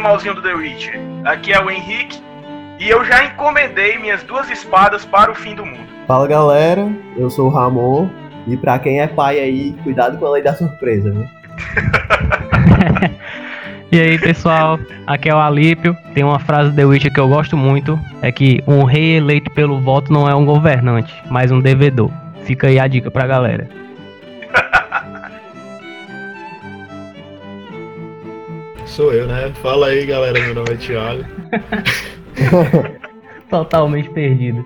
Animalzinhos do The Witcher. Aqui é o Henrique e eu já encomendei minhas duas espadas para o fim do mundo. Fala galera, eu sou o Ramon e pra quem é pai aí, cuidado com a lei da surpresa, viu? E aí, pessoal, aqui é o Alípio. Tem uma frase do The Witcher que eu gosto muito: é que um rei eleito pelo voto não é um governante, mas um devedor. Fica aí a dica pra galera. Sou eu, né? Fala aí, galera. Meu nome é Thiago. Totalmente perdido.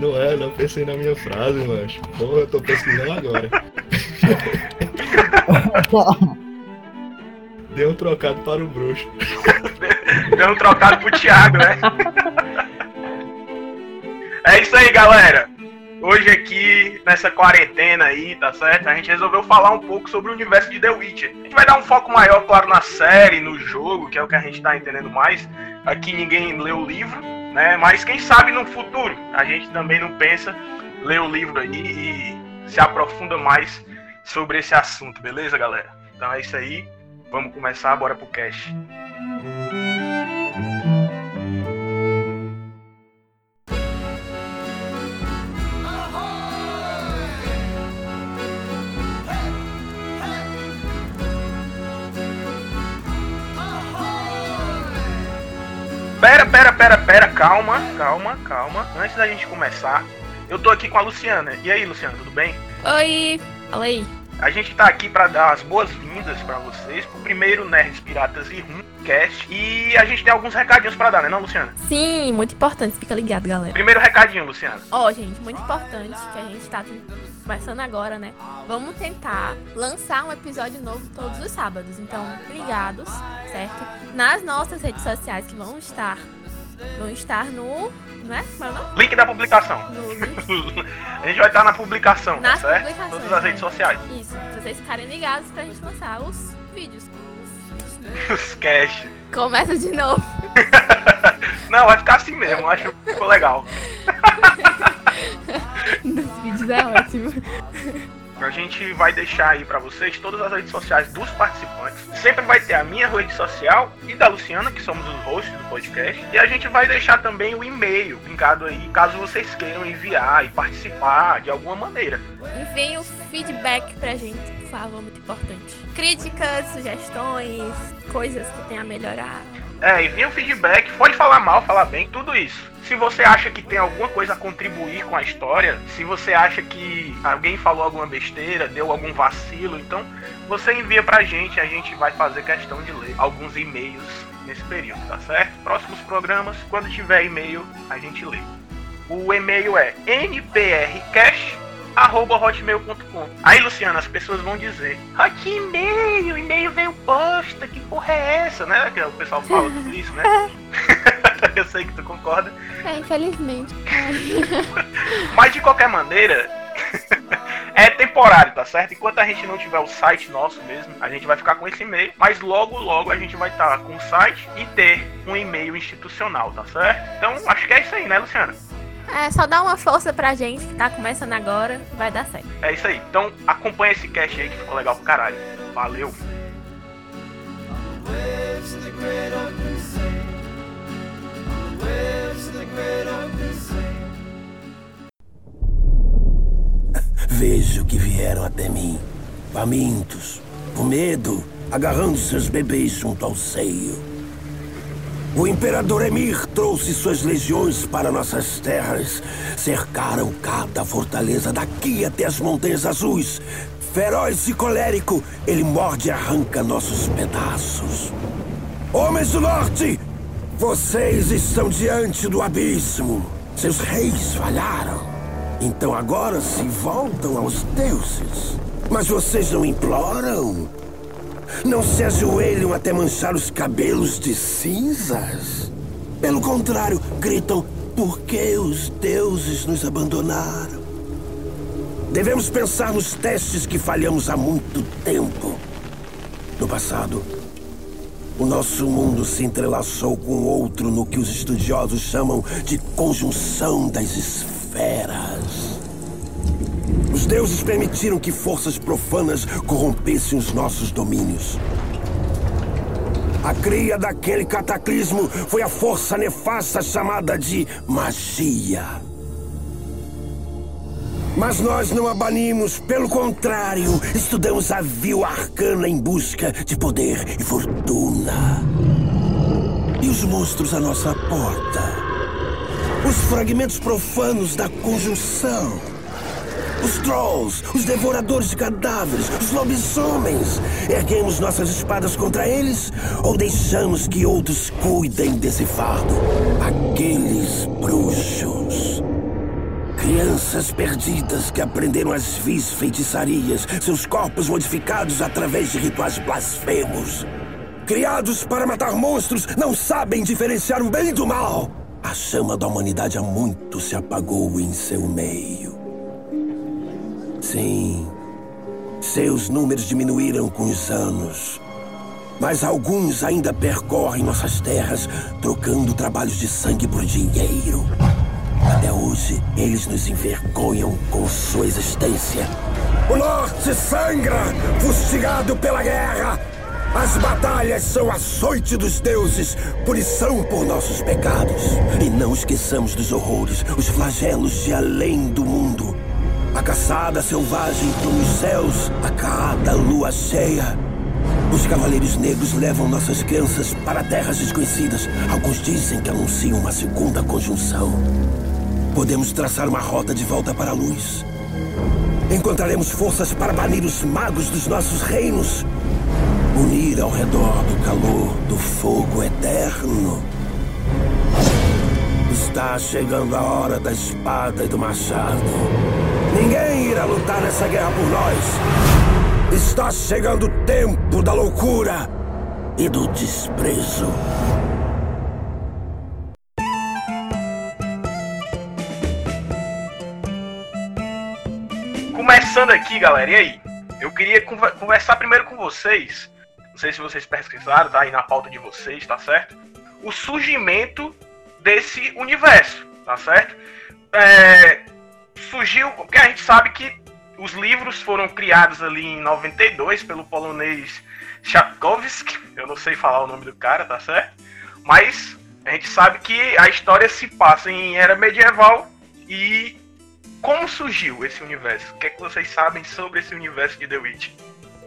Não é, não pensei na minha frase, mas. Porra, eu tô pesquisando agora. Deu um trocado para o bruxo. Deu um trocado pro Thiago, né? É isso aí, galera. Hoje aqui, nessa quarentena aí, tá certo? A gente resolveu falar um pouco sobre o universo de The Witcher. A gente vai dar um foco maior, claro, na série, no jogo, que é o que a gente tá entendendo mais. Aqui ninguém lê o livro, né? Mas quem sabe no futuro a gente também não pensa ler o livro aí e se aprofunda mais sobre esse assunto, beleza, galera? Então é isso aí. Vamos começar, bora pro cast. Pera, pera, pera, pera, calma, calma, calma. Antes da gente começar, eu tô aqui com a Luciana. E aí, Luciana, tudo bem? Oi, fala aí. A gente tá aqui para dar as boas-vindas para vocês pro primeiro Nerds Piratas e Rumcast. E a gente tem alguns recadinhos para dar, né, não, Luciana? Sim, muito importante, fica ligado, galera. Primeiro recadinho, Luciana. Ó, gente, muito importante que a gente tá começando agora, né? Vamos tentar lançar um episódio novo todos os sábados. Então, ligados, certo? Nas nossas redes sociais que vão estar. Vão estar no. Não é? É? Link da publicação. Link. a gente vai estar na publicação, Nas tá certo? publicações, Todas as redes né? sociais. Isso, pra vocês ficarem ligados pra gente lançar os vídeos. Os cast. Começa de novo. Não, vai ficar assim mesmo, acho que ficou legal. Dos vídeos é ótimo. A gente vai deixar aí pra vocês todas as redes sociais dos participantes. Sempre vai ter a minha rede social e da Luciana, que somos os hosts do podcast. E a gente vai deixar também o e-mail linkado aí, caso vocês queiram enviar e participar de alguma maneira. Enviem o feedback pra gente, favor, muito importante. Críticas, sugestões, coisas que tem a melhorar. É, envia um feedback, pode falar mal, falar bem, tudo isso. Se você acha que tem alguma coisa a contribuir com a história, se você acha que alguém falou alguma besteira, deu algum vacilo, então você envia pra gente, a gente vai fazer questão de ler alguns e-mails nesse período, tá certo? Próximos programas, quando tiver e-mail, a gente lê. O e-mail é nprcash@hotmail.com. Aí, Luciana, as pessoas vão dizer: "Ah, que e-mail? E-mail veio bosta, que porra é essa?", né? Que o pessoal fala tudo isso, né? Eu sei que tu concorda. É, infelizmente. Mas de qualquer maneira, é temporário, tá certo? Enquanto a gente não tiver o site nosso mesmo, a gente vai ficar com esse e-mail. Mas logo, logo a gente vai estar com o site e ter um e-mail institucional, tá certo? Então acho que é isso aí, né, Luciana? É, só dá uma força pra gente que tá começando agora, vai dar certo. É isso aí. Então acompanha esse cast aí que ficou legal pro caralho. Valeu! Vejo que vieram até mim, famintos, com medo, agarrando seus bebês junto ao seio. O imperador Emir trouxe suas legiões para nossas terras. Cercaram cada fortaleza daqui até as Montanhas Azuis. Feroz e colérico, ele morde e arranca nossos pedaços. Homens do Norte, vocês estão diante do abismo. Seus reis falharam. Então agora se voltam aos deuses. Mas vocês não imploram? Não se ajoelham até manchar os cabelos de cinzas? Pelo contrário, gritam: por que os deuses nos abandonaram? Devemos pensar nos testes que falhamos há muito tempo. No passado, o nosso mundo se entrelaçou com outro no que os estudiosos chamam de conjunção das esferas. Deuses permitiram que forças profanas corrompessem os nossos domínios. A cria daquele cataclismo foi a força nefasta chamada de magia. Mas nós não a banimos, pelo contrário, estudamos a vil arcana em busca de poder e fortuna. E os monstros à nossa porta? Os fragmentos profanos da conjunção. Os trolls, os devoradores de cadáveres, os lobisomens. Erguemos nossas espadas contra eles ou deixamos que outros cuidem desse fardo? Aqueles bruxos. Crianças perdidas que aprenderam as vis feitiçarias, seus corpos modificados através de rituais blasfemos. Criados para matar monstros, não sabem diferenciar o bem do mal. A chama da humanidade há muito se apagou em seu meio. Sim, seus números diminuíram com os anos. Mas alguns ainda percorrem nossas terras, trocando trabalhos de sangue por dinheiro. Até hoje, eles nos envergonham com sua existência. O norte sangra, fustigado pela guerra. As batalhas são açoite dos deuses, punição por nossos pecados. E não esqueçamos dos horrores, os flagelos de além do mundo. A caçada selvagem nos céus a cada lua cheia. Os cavaleiros negros levam nossas crianças para terras desconhecidas. Alguns dizem que anunciam uma segunda conjunção. Podemos traçar uma rota de volta para a luz. Encontraremos forças para banir os magos dos nossos reinos. Unir ao redor do calor do fogo eterno. Está chegando a hora da espada e do machado. Ninguém irá lutar nessa guerra por nós. Está chegando o tempo da loucura e do desprezo. Começando aqui, galera, e aí? Eu queria conver- conversar primeiro com vocês. Não sei se vocês pesquisaram, tá aí na pauta de vocês, tá certo? O surgimento desse universo, tá certo? É, surgiu, porque a gente sabe que os livros foram criados ali em 92 pelo polonês Tchaikovsky, eu não sei falar o nome do cara, tá certo? Mas a gente sabe que a história se passa em era medieval e como surgiu esse universo? O que é que vocês sabem sobre esse universo de The Witch?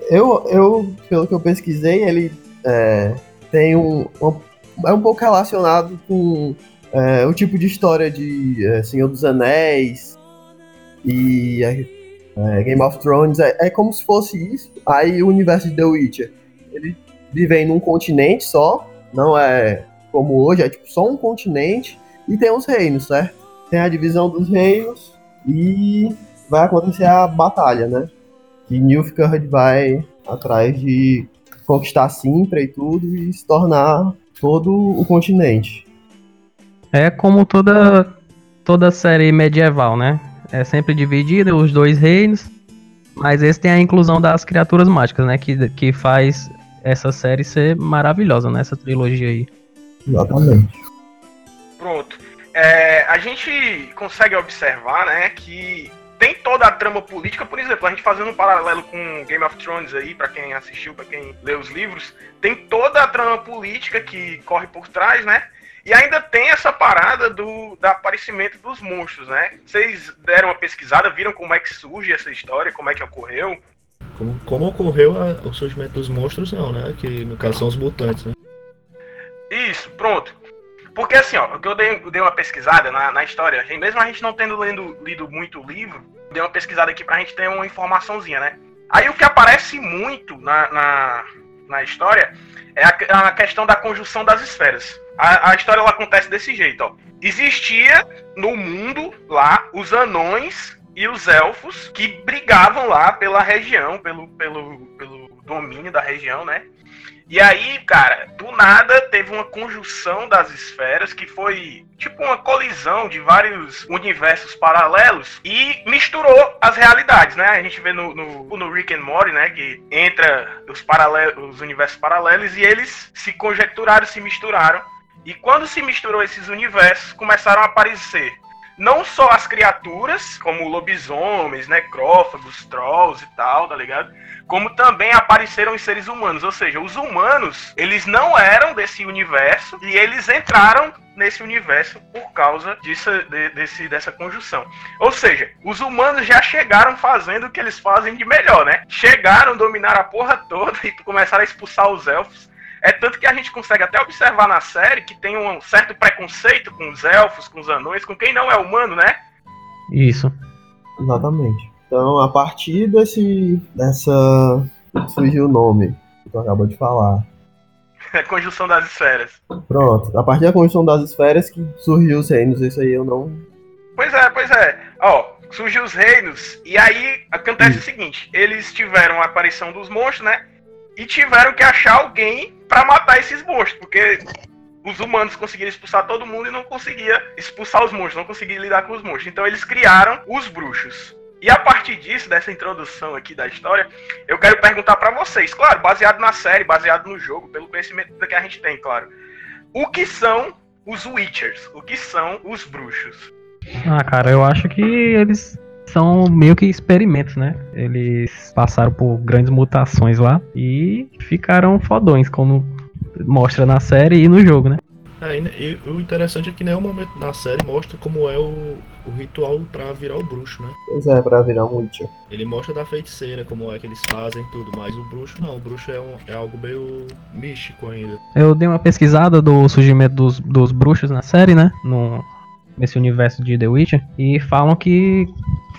Eu, eu, pelo que eu pesquisei, ele é, tem um, um- É um pouco relacionado com é, o tipo de história de é, Senhor dos Anéis e é, é, Game of Thrones. É, é como se fosse isso. Aí o universo de The Witcher. Ele vive num continente só, não é como hoje, é tipo só um continente e tem os reinos, certo? Tem a divisão dos reinos e vai acontecer a batalha, né? que Nilfgaard vai atrás de conquistar Sintra e tudo e se tornar todo o continente. É como toda toda série medieval, né? É sempre dividida os dois reinos, mas esse tem a inclusão das criaturas mágicas, né? Que, que faz essa série ser maravilhosa, né? Essa trilogia aí. Exatamente. Pronto. É, a gente consegue observar, né, que tem toda a trama política, por exemplo, a gente fazendo um paralelo com Game of Thrones aí, pra quem assistiu, pra quem lê os livros, tem toda a trama política que corre por trás, né? E ainda tem essa parada do, do aparecimento dos monstros, né? Vocês deram uma pesquisada, viram como é que surge essa história, como é que ocorreu? Como, como ocorreu a- o surgimento dos monstros, não, né? Que no caso são os mutantes, né? Isso, pronto. Porque assim, ó, o que eu dei, eu dei uma pesquisada na, na história, a gente- mesmo a gente não tendo lendo, lido muito o livro, dei uma pesquisada aqui pra gente ter uma informaçãozinha, né? Aí o que aparece muito na, na, na história é a, a questão da conjunção das esferas. A, a história acontece desse jeito, ó. Existia no mundo lá os anões e os elfos que brigavam lá pela região, pelo, pelo, pelo domínio da região, né? E aí, cara, do nada teve uma conjunção das esferas que foi tipo uma colisão de vários universos paralelos e misturou as realidades, né? A gente vê no, no, no Rick and Morty, né? Que entra os, paralelos, os universos paralelos e eles se conjecturaram, se misturaram. E quando se misturou esses universos, começaram a aparecer não só as criaturas, como lobisomens, necrófagos, trolls e tal, tá ligado? Como também apareceram os seres humanos. Ou seja, os humanos, eles não eram desse universo e eles entraram nesse universo por causa disso, de, desse, dessa conjunção. Ou seja, os humanos já chegaram fazendo o que eles fazem de melhor, né? Chegaram, dominaram a porra toda e começaram a expulsar os elfos. É tanto que a gente consegue até observar na série que tem um certo preconceito com os elfos, com os anões, com quem não é humano, né? Isso. Exatamente. Então, a partir desse. dessa. surgiu o nome que tu acabou de falar. É a conjunção das esferas. Pronto. A partir da conjunção das esferas que surgiu os reinos, isso aí eu não. Pois é, pois é. Ó, surgiu os reinos, e aí acontece o seguinte: eles tiveram a aparição dos monstros, né? E tiveram que achar alguém para matar esses monstros, porque os humanos conseguiram expulsar todo mundo e não conseguia expulsar os monstros, não conseguia lidar com os monstros. Então eles criaram os bruxos. E a partir disso, dessa introdução aqui da história, eu quero perguntar para vocês, claro, baseado na série, baseado no jogo, pelo conhecimento que a gente tem, claro. O que são os Witchers? O que são os bruxos? Ah, cara, eu acho que eles são meio que experimentos, né? Eles passaram por grandes mutações lá e ficaram fodões, como mostra na série e no jogo, né? É, e, e o interessante é que nenhum momento na série mostra como é o, o ritual pra virar o bruxo, né? Pois é, pra virar um Witcher. Ele mostra da feiticeira, como é que eles fazem tudo, mas o bruxo não, o bruxo é, um, é algo meio místico ainda. Eu dei uma pesquisada do surgimento dos, dos bruxos na série, né? No, nesse universo de The Witcher. E falam que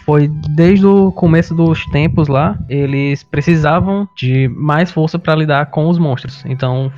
foi desde o começo dos tempos lá, eles precisavam de mais força para lidar com os monstros. Então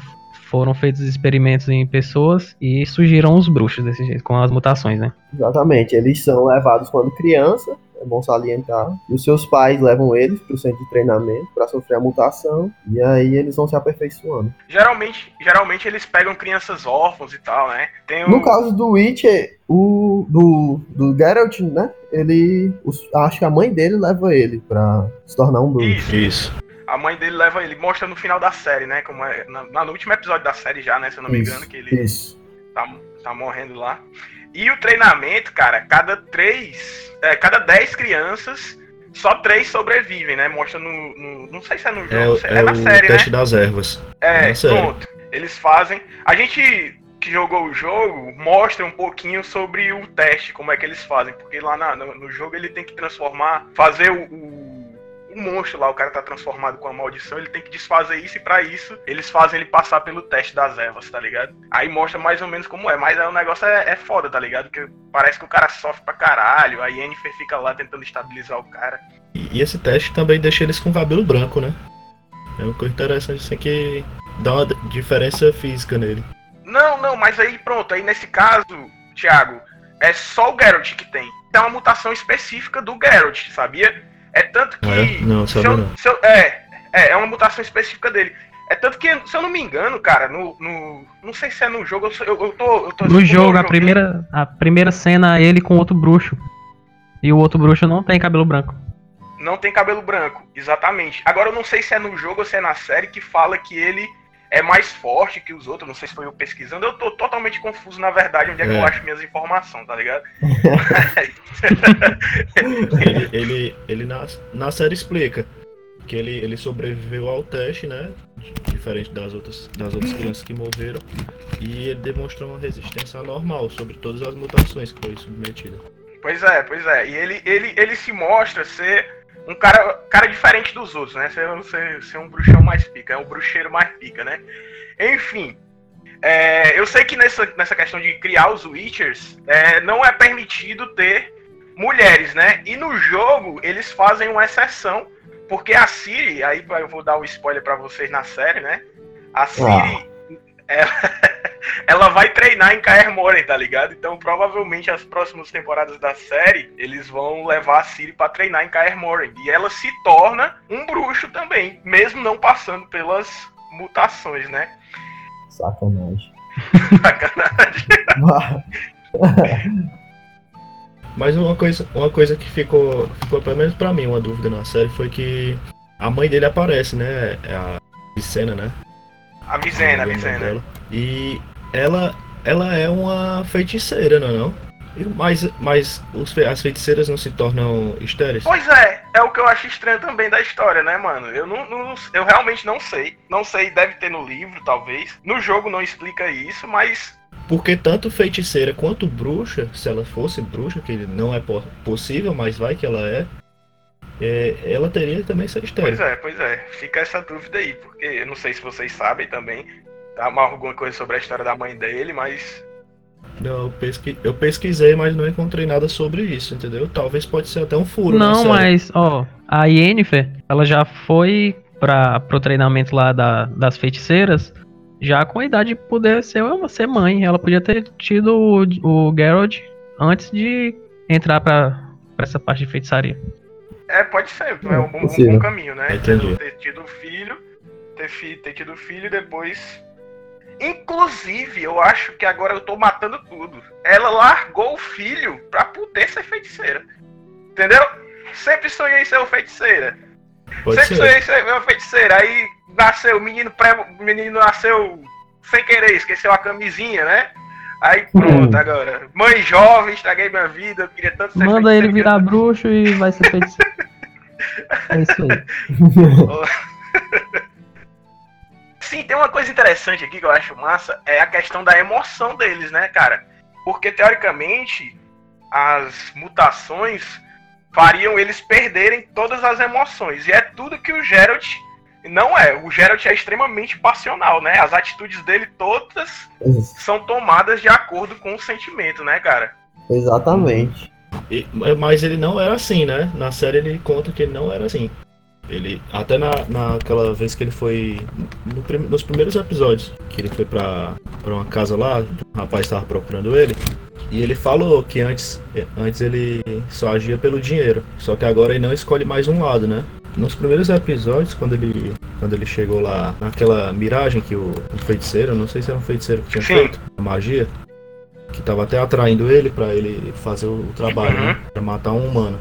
foram feitos experimentos em pessoas e surgiram os bruxos desse jeito, com as mutações, né? Exatamente. Eles são levados quando criança, é bom salientar. E os seus pais levam eles para o centro de treinamento para sofrer a mutação. E aí eles vão se aperfeiçoando. Geralmente, geralmente eles pegam crianças órfãos e tal, né? Tem um... No caso do Witcher, o do, do Geralt, né? Ele. Os, acho que a mãe dele leva ele para se tornar um bruxo. Isso. Isso a mãe dele leva ele, mostra no final da série, né? Como é, na, no último episódio da série já, né? Se eu não me engano, que ele isso. Tá, tá morrendo lá. E o treinamento, cara, cada três, é, cada dez crianças, só três sobrevivem, né? Mostra no, no não sei se é no jogo, é, é, é na série, teste né? das ervas. É, é pronto. Eles fazem. A gente que jogou o jogo mostra um pouquinho sobre o teste, como é que eles fazem, porque lá na, no, no, jogo ele tem que transformar, fazer o, o um monstro lá, o cara tá transformado com a maldição, ele tem que desfazer isso e para isso eles fazem ele passar pelo teste das ervas, tá ligado? Aí mostra mais ou menos como é, mas aí o negócio é, é foda, tá ligado? Porque parece que o cara sofre pra caralho, a Yennefer fica lá tentando estabilizar o cara. E esse teste também deixa eles com cabelo branco, né? É uma coisa interessante assim que dá uma diferença física nele. Não, não, mas aí pronto, aí nesse caso, Thiago, é só o Geralt que tem. É uma mutação específica do Geralt, sabia? É tanto que. É? Não, se eu, não. Se eu, é, é, é uma mutação específica dele. É tanto que, se eu não me engano, cara, no. no não sei se é no jogo, eu, eu, tô, eu tô. No jogo, a primeira, a primeira cena é ele com outro bruxo. E o outro bruxo não tem cabelo branco. Não tem cabelo branco, exatamente. Agora eu não sei se é no jogo ou se é na série que fala que ele é mais forte que os outros. Não sei se foi eu pesquisando. Eu tô totalmente confuso, na verdade, onde é, é. que eu é. acho minhas informações, tá ligado? ele, ele, ele na, na série explica que ele, ele sobreviveu ao teste, né? Diferente das outras, das outras crianças que morreram. E ele demonstrou uma resistência anormal sobre todas as mutações que foi submetida. Pois é, pois é. E ele, ele, ele se mostra ser um cara, cara diferente dos outros, né? Ser, ser, ser um bruxão mais pica, é um bruxeiro mais pica, né? Enfim, é, eu sei que nessa, nessa questão de criar os Witchers, é, não é permitido ter mulheres, né? E no jogo eles fazem uma exceção, porque a Siri, aí eu vou dar o um spoiler para vocês na série, né? A Siri, ah. ela, ela vai treinar em Kaer Morhen, tá ligado? Então, provavelmente, as próximas temporadas da série, eles vão levar a Ciri pra treinar em Kaer Morhen. E ela se torna um bruxo também, mesmo não passando pelas mutações, né? Sacanagem. Sacanagem. Mas uma coisa, uma coisa que ficou, ficou, pelo menos pra mim, uma dúvida na série foi que a mãe dele aparece, né? É a Vicena, né? A Vicena, a Vicena. E ela, ela é uma feiticeira, não é não? Mas, mas os as feiticeiras não se tornam estéreis? Pois é, é o que eu acho estranho também da história, né, mano? Eu não, não- eu realmente não sei. Não sei, deve ter no livro, talvez. No jogo não explica isso, mas Porque tanto feiticeira quanto bruxa, se ela fosse bruxa, que não é po- possível, mas vai que ela é, é, ela teria também ser estéril. Pois é, pois é. Fica essa dúvida aí, porque eu não sei se vocês sabem também. Tá alguma coisa sobre a história da mãe dele, mas. Não, eu, pesqui- eu pesquisei, mas não encontrei nada sobre isso, entendeu? Talvez pode ser até um furo. na Não, série. mas, ó, a Yennefer, ela já foi para pro treinamento lá da- das feiticeiras, já com a idade de poder ser, uma- ser mãe. Ela podia ter tido o, o Geralt antes de entrar pra, pra essa parte de feitiçaria. É, pode ser, é um bom, um bom caminho, né? Entendi. Ter tido filho, ter, fi, ter tido filho e depois. Inclusive, eu acho que agora eu tô matando tudo. Ela largou o filho pra poder ser feiticeira. Entendeu? Sempre sonhei ser uma feiticeira. Pode Sempre ser. sonhei ser uma feiticeira. Aí nasceu, o menino, pré, menino nasceu sem querer, esqueceu a camisinha, né? Aí pronto, Hum. agora. Mãe jovem, estraguei minha vida, eu queria tanto ser Manda ele virar bruxo e vai ser feiticeiro. é isso aí. Sim, tem uma coisa interessante aqui que eu acho massa, é a questão da emoção deles, né, cara? Porque teoricamente as mutações fariam eles perderem todas as emoções. E é tudo que o Geralt não é. O Geralt é extremamente passional, né? As atitudes dele todas são tomadas de acordo com o sentimento, né, cara? Exatamente. E- mas ele não era assim, né? Na série ele conta que ele não era assim. Ele, até na, naquela vez que ele foi. no nos primeiros episódios, que ele foi pra, pra uma casa lá, o rapaz estava procurando ele. E ele falou que antes, antes ele só agia pelo dinheiro. Só que agora ele não escolhe mais um lado, né? Nos primeiros episódios, quando ele, quando ele chegou lá naquela miragem que o, o feiticeiro, não sei se era um feiticeiro que tinha Sim. feito a magia, que tava até atraindo ele pra ele fazer o, o trabalho, Uhum. né? Pra matar um humano.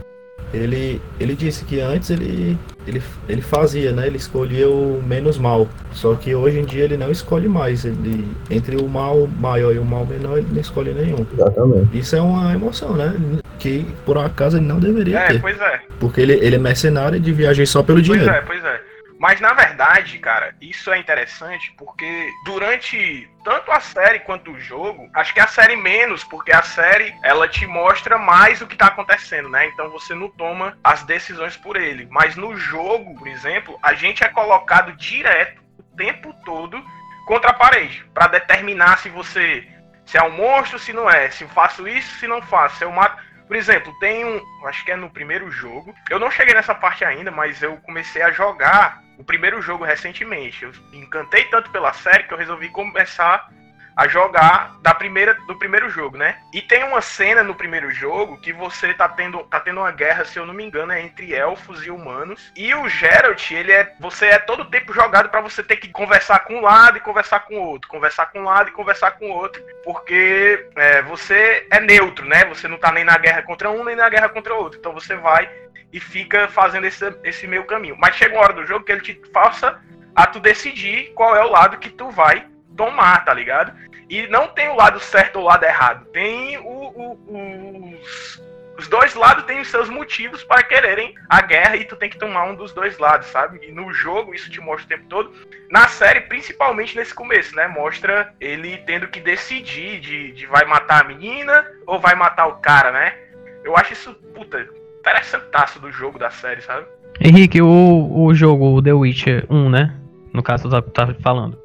Ele, ele disse que antes ele, ele, ele fazia, né? Ele escolhia o menos mal. Só que hoje em dia ele não escolhe mais. Ele, entre o mal maior e o mal menor, ele não escolhe nenhum. Exatamente. Isso é uma emoção, né? Que por acaso ele não deveria É, ter. pois é. Porque ele, ele é mercenário de viajar só pelo Pois dinheiro. é, pois é. Mas na verdade, cara, isso é interessante porque durante tanto a série quanto o jogo, acho que a série menos, porque a série ela te mostra mais o que tá acontecendo, né? Então você não toma as decisões por ele. Mas no jogo, por exemplo, a gente é colocado direto o tempo todo contra a parede para determinar se você se é um monstro, se não é, se eu faço isso, se não faço, se eu mato por exemplo, tem um. Acho que é no primeiro jogo. Eu não cheguei nessa parte ainda, mas eu comecei a jogar o primeiro jogo recentemente. Eu encantei tanto pela série que eu resolvi começar a jogar da primeira, do primeiro jogo, né? E tem uma cena no primeiro jogo que você tá tendo, tá tendo uma guerra, se eu não me engano, é entre elfos e humanos. E o Geralt, ele é. Você é todo tempo jogado pra você ter que conversar com um lado e conversar com o outro. Conversar com um lado e conversar com o outro. Porque é, você é neutro, né? Você não tá nem na guerra contra um, nem na guerra contra o outro. Então você vai e fica fazendo esse, esse meio caminho. Mas chega uma hora do jogo que ele te faça a tu decidir qual é o lado que tu vai tomar, tá ligado? E não tem o lado certo ou o lado errado. Tem o, o- os, os dois lados têm os seus motivos para quererem a guerra e tu tem que tomar um dos dois lados, sabe? E no jogo isso te mostra o tempo todo. Na série, principalmente nesse começo, né? Mostra ele tendo que decidir de, de vai matar a menina ou vai matar o cara, né? Eu acho isso, puta, interessantaço do jogo, da série, sabe? Henrique, o, o jogo o The Witcher 1, né? No caso, tu tá, tá falando.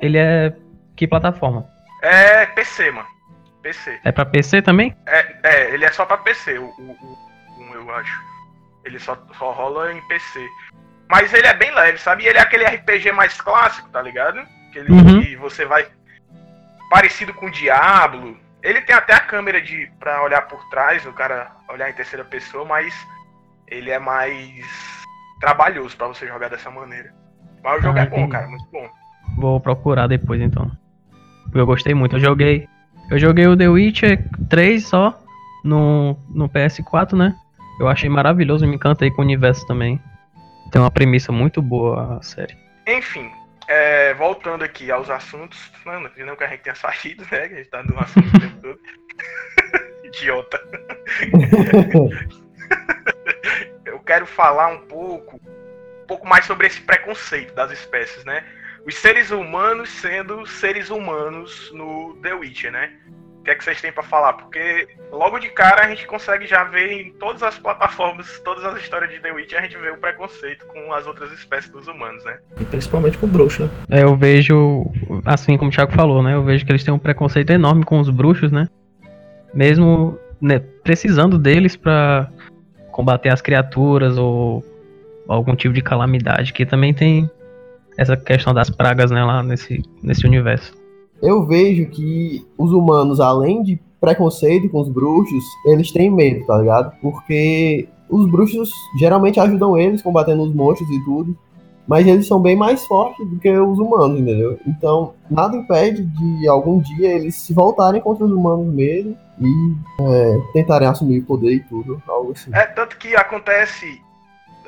Ele é. Que plataforma? É PC, mano. PC. É pra PC também? É, é, ele é só pra PC, o, o, o, um, eu acho. Ele só, só rola em PC. Mas ele é bem leve, sabe? E ele é aquele RPG mais clássico, tá ligado? Aquele Uhum. que você vai. Parecido com o Diablo. Ele tem até a câmera de pra olhar por trás, o cara olhar em terceira pessoa, mas ele é mais trabalhoso pra você jogar dessa maneira. Mas o jogo Ah, é bom, cara, muito bom. Vou procurar depois então. Eu gostei muito. Eu joguei. Eu joguei o The Witcher 3 só no, no PS4, né? Eu achei maravilhoso, me encantei com o universo também. Tem uma premissa muito boa a série. Enfim, é, voltando aqui aos assuntos, mano, não que a gente tenha saído, né? Que a gente tá no assunto o tempo todo. Idiota. Eu quero falar um pouco, um pouco mais sobre esse preconceito das espécies, né? Os seres humanos sendo seres humanos no The Witcher, né? O que é que vocês têm para falar? Porque logo de cara a gente consegue já ver em todas as plataformas, todas as histórias de The Witch, a gente vê o preconceito com as outras espécies dos humanos, né? E principalmente com o bruxo, né? É, eu vejo, assim como o Thiago falou, né? Eu vejo que eles têm um preconceito enorme com os bruxos, né? Mesmo né, precisando deles para combater as criaturas ou algum tipo de calamidade, que também tem essa questão das pragas, né, lá nesse, nesse universo eu vejo que os humanos, além de preconceito com os bruxos, eles têm medo, tá ligado? Porque os bruxos geralmente ajudam eles combatendo os monstros e tudo. Mas eles são bem mais fortes do que os humanos, entendeu? Então, nada impede de algum dia eles se voltarem contra os humanos mesmo e é, tentarem assumir o poder e tudo, algo assim. É, tanto que acontece.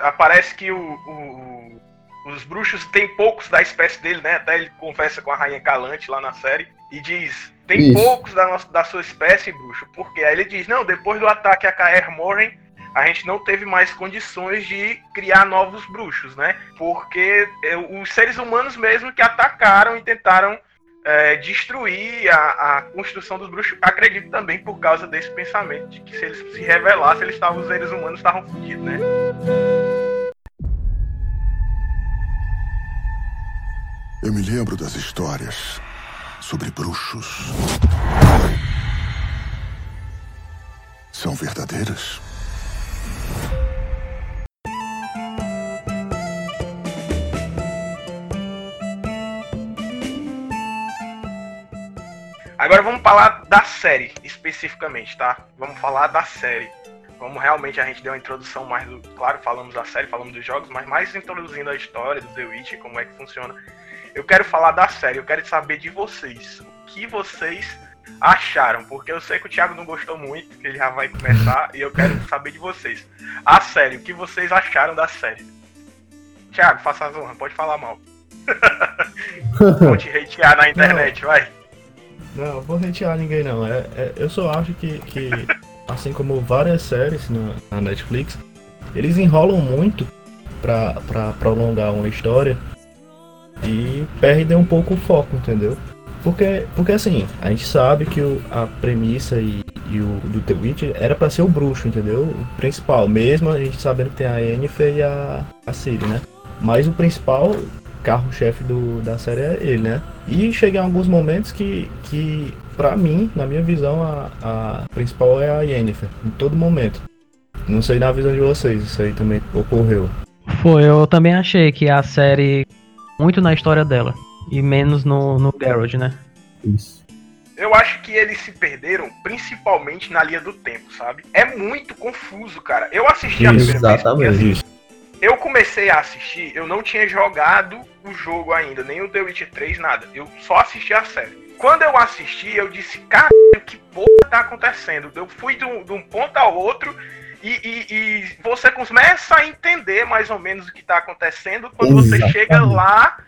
Aparece que o, o os bruxos tem poucos da espécie dele, né? Até ele conversa com a Rainha Calante lá na série e diz: tem Isso. poucos da, nossa, da sua espécie, bruxo. Porque aí ele diz: não, depois do ataque a Kaer Morhen, a gente não teve mais condições de criar novos bruxos, né? Porque é, os seres humanos mesmo que atacaram e tentaram é, destruir a, a, construção dos bruxos, acredito também por causa desse pensamento de que se eles se revelassem, eles estavam, os seres humanos estavam fodidos, né? Eu me lembro das histórias sobre bruxos. São verdadeiras? Agora vamos falar da série especificamente, tá? Vamos falar da série. Vamos realmente a gente deu uma introdução mais do. Claro, falamos da série, falamos dos jogos, mas mais introduzindo a história do The Witch, como é que funciona eu quero falar da série, eu quero saber de vocês. O que vocês acharam? Porque eu sei que o Thiago não gostou muito, que ele já vai começar, e eu quero saber de vocês. A série, o que vocês acharam da série? Thiago, faça as honras, pode falar mal. Pode hatear na internet, não, vai. Não, vou hatear ninguém não. É, é, eu só acho que, que assim como várias séries na, na Netflix, eles enrolam muito pra, pra prolongar uma história e perdem um pouco o foco, entendeu? Porque, porque assim, a gente sabe que o, a premissa e, e, o do The era para ser o bruxo, entendeu? O principal, mesmo a gente sabendo que tem a Yennefer e a, a Ciri, né? Mas o principal carro-chefe da série é ele, né? E chega em alguns momentos que, que pra mim, na minha visão, a, a principal é a Yennefer, em todo momento. Não sei na visão de vocês, isso aí também ocorreu. Foi, eu também achei que a série muito na história dela e menos no, no Geralt, né? Isso. Eu acho que eles se perderam principalmente na linha do tempo, sabe? É muito confuso, cara. Eu assisti a primeira Exatamente. vez. Assim, eu comecei a assistir, eu não tinha jogado o jogo ainda, nem o The Witcher 3, nada. Eu só assisti a série. Quando eu assisti, eu disse, cara, que porra tá acontecendo? Eu fui de um, de um ponto ao outro e, e, e, você começa a entender mais ou menos o que está acontecendo quando Exatamente. você chega lá,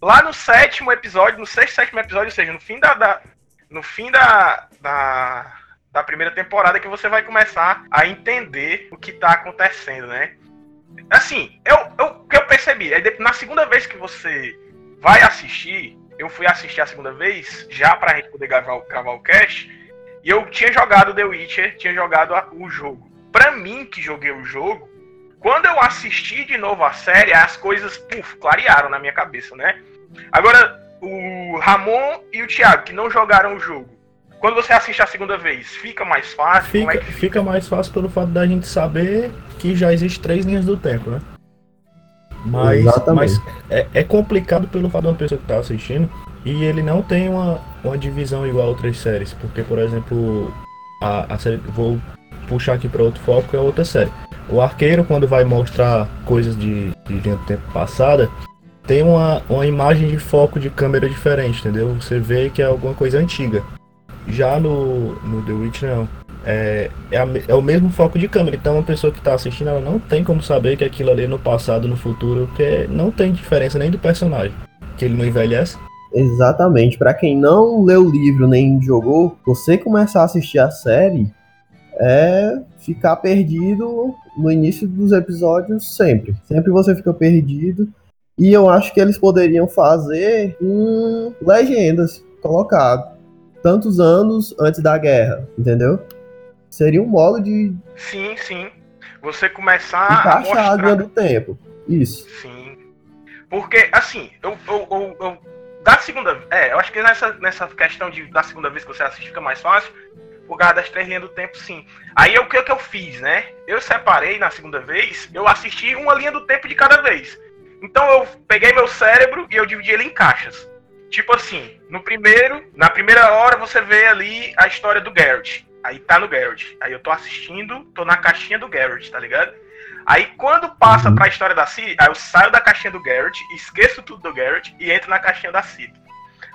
lá no sétimo episódio, no sexto, sétimo episódio, ou seja, no fim da, da no fim da, da, da, primeira temporada que você vai começar a entender o que está acontecendo, né? Assim, eu, eu, o que eu percebi, é na segunda vez que você vai assistir, eu fui assistir a segunda vez, já para a gente poder gravar, gravar o cast, e eu tinha jogado The Witcher, tinha jogado o jogo para mim que joguei o jogo, quando eu assisti de novo a série, as coisas, puf, clarearam na minha cabeça, né? Agora, o Ramon e o Thiago, que não jogaram o jogo, quando você assiste a segunda vez, fica mais fácil? Fica, é fica? fica? mais fácil pelo fato da gente saber que já existe três linhas do tempo, né? Mas, mas é, é, complicado pelo fato de uma pessoa que tá assistindo e ele não tem uma, uma divisão igual a outras séries. Porque, por exemplo, a, a série. Vou puxar aqui para outro foco é outra série. O arqueiro, quando vai mostrar coisas de, de linha do tempo passada, tem uma, uma imagem de foco de câmera diferente, entendeu? Você vê que é alguma coisa antiga. Já no, no The Witch, não. É, é, a, é, o mesmo foco de câmera. Então, uma pessoa que está assistindo, ela não tem como saber que aquilo ali é no passado, no futuro, porque não tem diferença nem do personagem. Que ele não envelhece. Exatamente. Para quem não leu o livro nem jogou, você começar a assistir a série, é ficar perdido no início dos episódios sempre. Sempre você fica perdido. E eu acho que eles poderiam fazer um legendas colocado tantos anos antes da guerra, entendeu? Seria um modo de Sim, sim. Você começar a a mostrar. linha do tempo. Isso. Sim. Porque, assim, eu, eu, eu, eu- da segunda. É, eu acho que nessa, nessa questão de da segunda vez que você assiste fica mais fácil. Causa das três linhas do tempo, sim. Aí o que, que eu fiz, né? Eu separei na segunda vez, eu assisti uma linha do tempo de cada vez. Então eu peguei meu cérebro e eu dividi ele em caixas. Tipo assim, no primeiro, na primeira hora você vê ali a história do Garrett. Aí tá no Garrett. Aí eu tô assistindo, tô na caixinha do Garrett, tá ligado? Aí quando passa pra história da Ciri, aí eu saio da caixinha do Garrett, esqueço tudo do Garrett e entro na caixinha da Ciri.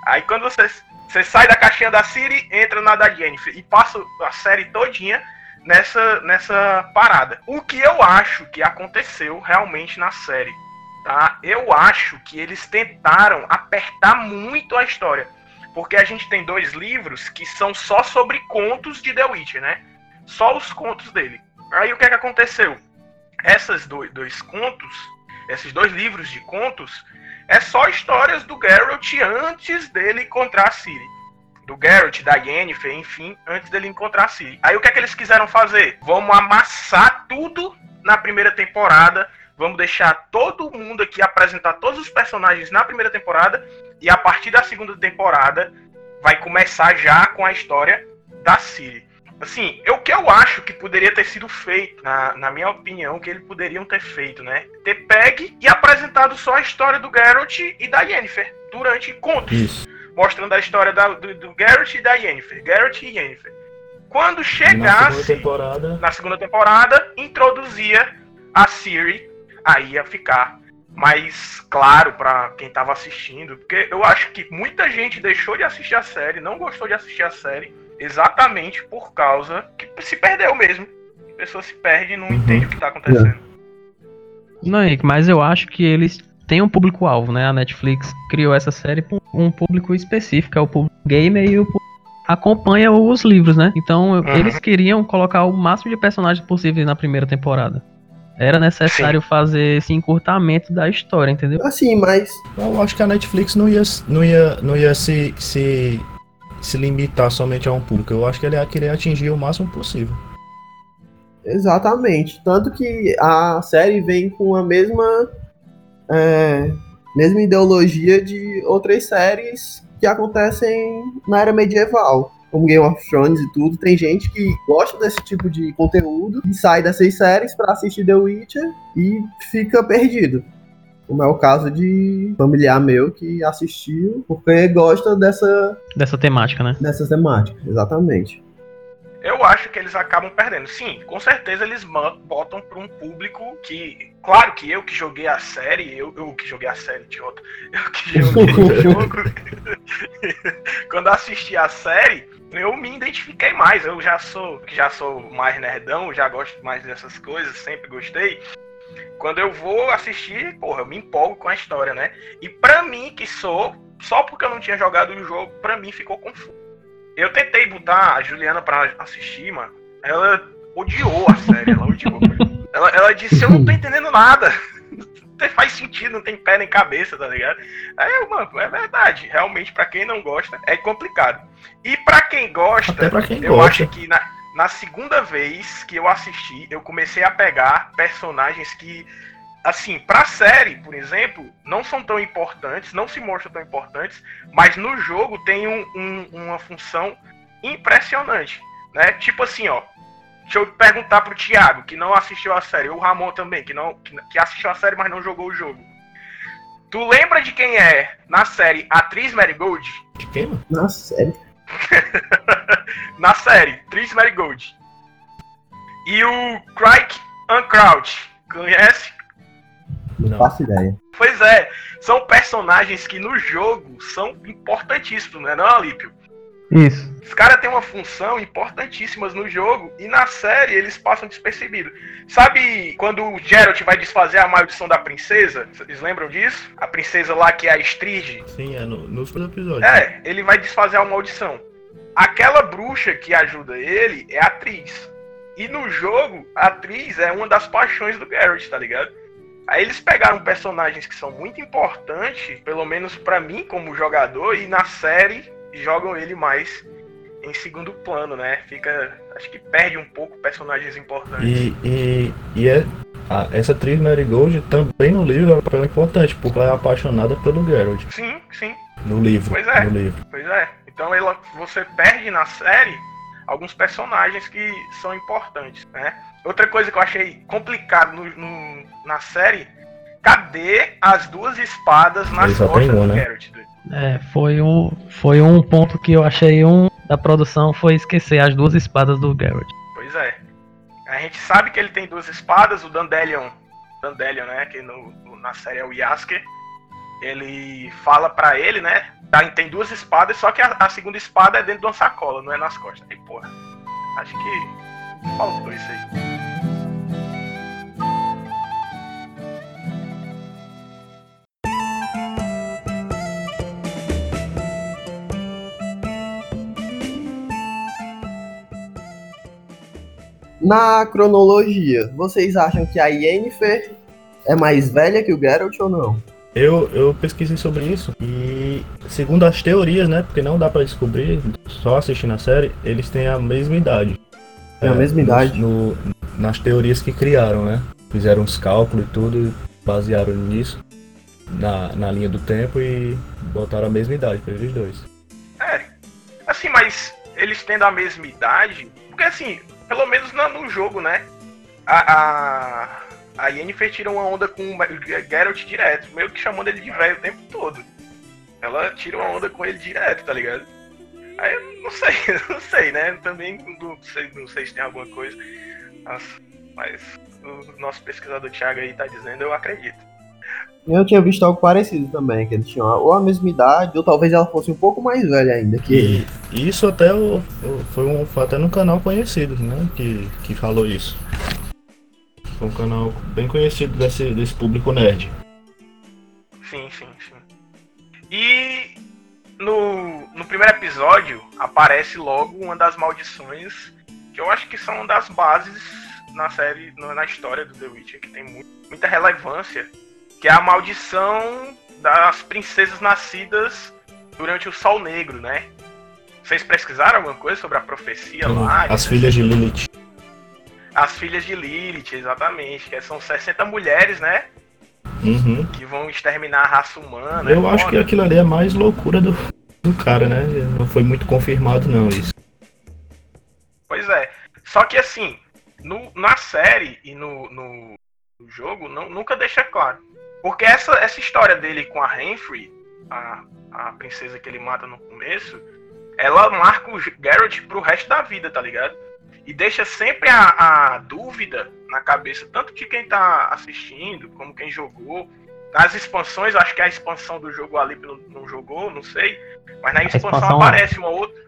Aí quando você, você sai da caixinha da Ciri, entra na da Jennifer e passa a série todinha nessa, nessa parada. O que eu acho que aconteceu realmente na série, tá? Eu acho que eles tentaram apertar muito a história. Porque a gente tem dois livros que são só sobre contos de The Witcher, né? Só os contos dele. Aí o que é que aconteceu? Essas dois, dois contos, esses dois livros de contos, é só histórias do Geralt antes dele encontrar a Ciri. Do Geralt, da Yennefer, enfim, antes dele encontrar a Ciri. Aí o que é que eles quiseram fazer? Vamos amassar tudo na primeira temporada. Vamos deixar todo mundo aqui apresentar todos os personagens na primeira temporada. E a partir da segunda temporada vai começar já com a história da Ciri. Assim, o que eu acho que poderia ter sido feito, na, na minha opinião, que eles poderiam ter feito, né? Ter pegue e apresentado só a história do Geralt e da Yennefer durante contos. Isso. Mostrando a história da- do, do Geralt e da Yennefer. Geralt e Yennefer. Quando Na segunda chegasse temporada. na segunda temporada, introduzia a Siri, aí ia ficar mais claro pra quem tava assistindo, porque eu acho que muita gente deixou de assistir a série, não gostou de assistir a série, exatamente por causa que se perdeu mesmo. A pessoa se perde e não entende o que tá acontecendo. Não, Henrique, mas eu acho que eles têm um público-alvo, né? A Netflix criou essa série para um público específico, é o público gamer e o público acompanha os livros, né? Então Uhum. eles queriam colocar o máximo de personagens possíveis na primeira temporada. Era necessário fazer esse encurtamento da história, entendeu? Assim, mas Eu acho que a Netflix não ia, não ia, não ia se, se, se limitar somente a um público. Eu acho que ele ia querer atingir o máximo possível. Exatamente. Tanto que a série vem com a mesma, é, mesma ideologia de outras séries que acontecem na era medieval. Como Game of Thrones e tudo. Tem gente que gosta desse tipo de conteúdo e sai dessas séries pra assistir The Witcher e fica perdido. Como é o caso de familiar meu que assistiu porque gosta dessa, Dessa temática, né? dessas temáticas. Exatamente. Eu acho que eles acabam perdendo. Sim, com certeza eles botam para um público que. Claro que eu que joguei a série, eu, eu que joguei a série, idiota. Eu que joguei o jogo. Quando assisti a série, eu me identifiquei mais. Eu já sou, já sou mais nerdão, já gosto mais dessas coisas, sempre gostei. Quando eu vou assistir, porra, eu me empolgo com a história, né? E pra mim, que sou, só porque eu não tinha jogado o jogo, pra mim ficou confuso. Eu tentei botar a Juliana pra assistir, mano. Ela odiou a série, ela odiou. ela, ela disse, eu não tô entendendo nada. Não faz sentido, não tem pé nem cabeça, tá ligado? Aí eu, mano, é verdade. Realmente, pra quem não gosta, é complicado. E pra quem gosta, quem eu gosta. acho que na, na segunda vez que eu assisti, eu comecei a pegar personagens que, assim, pra série, por exemplo, não são tão importantes, não se mostram tão importantes, mas no jogo tem um- um- uma função impressionante, né? Tipo assim, ó. Deixa eu perguntar pro Thiago, que não assistiu a série, ou o Ramon também, que, não, que, que assistiu a série, mas não jogou o jogo. Tu lembra de quem é, na série, a atriz Marigold? De quem? Na série. na série, Tris Marigold. E o Crike Uncrout, conhece? Não Não. faço ideia. Pois é, são personagens que no jogo são importantíssimos, né, não, Alípio? Isso. Os caras têm uma função importantíssima no jogo e na série eles passam despercebidos. Sabe quando o Geralt vai desfazer a maldição da princesa? Vocês lembram disso? A princesa lá que é a Estrid? Sim, é no, nos episódios. É, ele vai desfazer a maldição. Aquela bruxa que ajuda ele é a atriz. E no jogo, a atriz é uma das paixões do Garrett, tá ligado? Aí eles pegaram personagens que são muito importantes, pelo menos para mim como jogador, e na série jogam ele mais em segundo plano, né? Fica. Acho que perde um pouco personagens importantes. E, e, e é, a, essa atriz Mary Gold também no livro é importante, porque ela é apaixonada pelo Geralt. Sim, sim. No livro. Pois é. No livro. Pois é. Então ela, você perde na série alguns personagens que são importantes, né? Outra coisa que eu achei complicado no, no, na série, cadê as duas espadas nas costas uma, do né? Geralt? É, foi um, foi um ponto que eu achei um da produção foi esquecer as duas espadas do Garrett. Pois é. A gente sabe que ele tem duas espadas, o Dandelion, Dandelion, né, que no, na série é o Yasker, ele fala pra ele, né, tá, tem duas espadas, só que a, a segunda espada é dentro de uma sacola, não é nas costas. Aí, porra, acho que faltou isso aí. Na cronologia, vocês acham que a Yennefer é mais velha que o Geralt ou não? Eu, eu pesquisei sobre isso e, segundo as teorias, né? Porque não dá pra descobrir, só assistindo a série, eles têm a mesma idade. Tem a mesma idade? no- nas teorias que criaram, né? Fizeram os cálculos e tudo, basearam nisso, na, na linha do tempo e botaram a mesma idade pra eles dois. É, assim, mas eles tendo a mesma idade, porque assim, pelo menos na- no jogo, né, a, a, a Yennefer tira uma onda com o Geralt direto, meio que chamando ele de velho o tempo todo. Ela tira uma onda com ele direto, tá ligado? Aí eu não sei, não sei, né? Também não sei, não sei se tem alguma coisa. Mas, mas o nosso pesquisador Thiago aí tá dizendo, eu acredito. Eu tinha visto algo parecido também, que eles tinham ou a mesma idade, ou talvez ela fosse um pouco mais velha ainda que ele. E isso até o- o- foi, um, foi até no canal conhecido, né? Que, que falou isso. Foi um canal bem conhecido desse, desse público nerd. Sim, sim, sim. E no, no primeiro episódio aparece logo uma das maldições que eu acho que são uma das bases na série, na história do The Witcher, que tem mu- muita relevância, que é a maldição das princesas nascidas durante o Sol Negro, né? Vocês pesquisaram alguma coisa sobre a profecia lá? As filhas de Lilith. As filhas de Lilith, exatamente. Que são 60 mulheres, né? Uhum. Que vão exterminar a raça humana. Eu acho que aquilo ali é mais loucura do, do cara, né? Não foi muito confirmado, não, isso. Pois é. Só que assim, no- na série e no, no- no jogo, não- nunca deixa claro. Porque essa, essa história dele com a Henry, a, a princesa que ele mata no começo, ela marca o Geralt pro resto da vida, tá ligado? E deixa sempre a, a dúvida na cabeça, tanto de quem tá assistindo, como quem jogou. Nas expansões, acho que a expansão do jogo ali não, não jogou, não sei. Mas na expansão, expansão, aparece uma outra.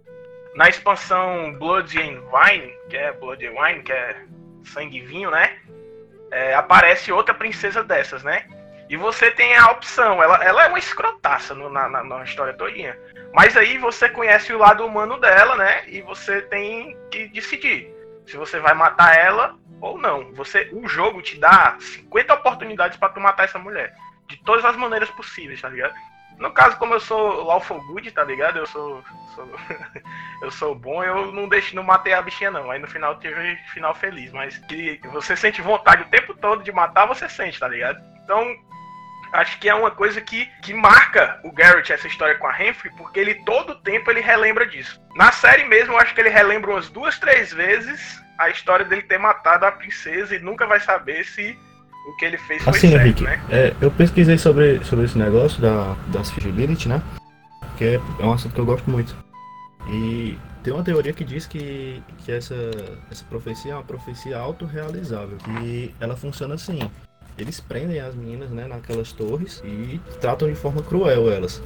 Na expansão Blood and Wine, que é Blood and Wine, que é sangue e vinho, né? É, aparece outra princesa dessas, né? E você tem a opção, ela, ela é uma escrotaça no- na, na, na história todinha. Mas aí você conhece o lado humano dela, né? E você tem que decidir se você vai matar ela ou não. Você, o jogo te dá 50 oportunidades pra tu matar essa mulher. De todas as maneiras possíveis, tá ligado? No caso, como eu sou lawful good, tá ligado? Eu sou, sou- eu sou bom, eu não deixo, não matei a bichinha não. Aí no final teve final feliz, mas que você sente vontade o tempo todo de matar, você sente, tá ligado? Então, acho que é uma coisa que, que marca o Garrett essa história com a Henry, porque ele todo tempo ele relembra disso. Na série mesmo, eu acho que ele relembra umas duas, três vezes a história dele ter matado a princesa e nunca vai saber se o que ele fez foi Assim, certo, Henrique, né? é, eu pesquisei sobre, sobre esse negócio da, das Lilith, né? Que é, é um assunto que eu gosto muito. E tem uma teoria que diz que, que essa, essa profecia é uma profecia autorrealizável. E ela funciona assim. Eles prendem as meninas né, naquelas torres e tratam de forma cruel elas.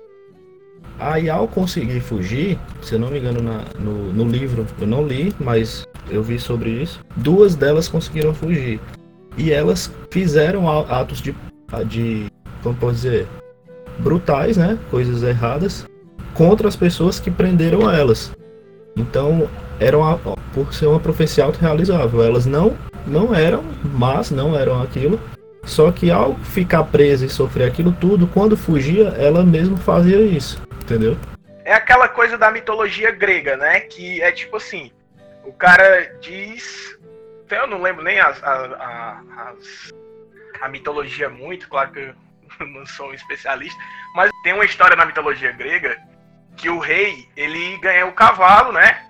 Aí ao conseguir fugir, se eu não me engano na- no, no livro, eu não li, mas eu vi sobre isso. Duas delas conseguiram fugir. E elas fizeram atos de, de como pode dizer, brutais, né? Coisas erradas contra as pessoas que prenderam elas. Então, eram a- por ser uma profecia autorrealizável. Elas não, não eram, mas não eram aquilo. Só que ao ficar presa e sofrer aquilo tudo, quando fugia, ela mesma fazia isso. Entendeu? É aquela coisa da mitologia grega, né? Que é tipo assim, o cara diz. Eu não lembro nem as, a, a, as- a mitologia muito, claro que eu não sou um especialista, mas tem uma história na mitologia grega que o rei, ele ganha o cavalo, né?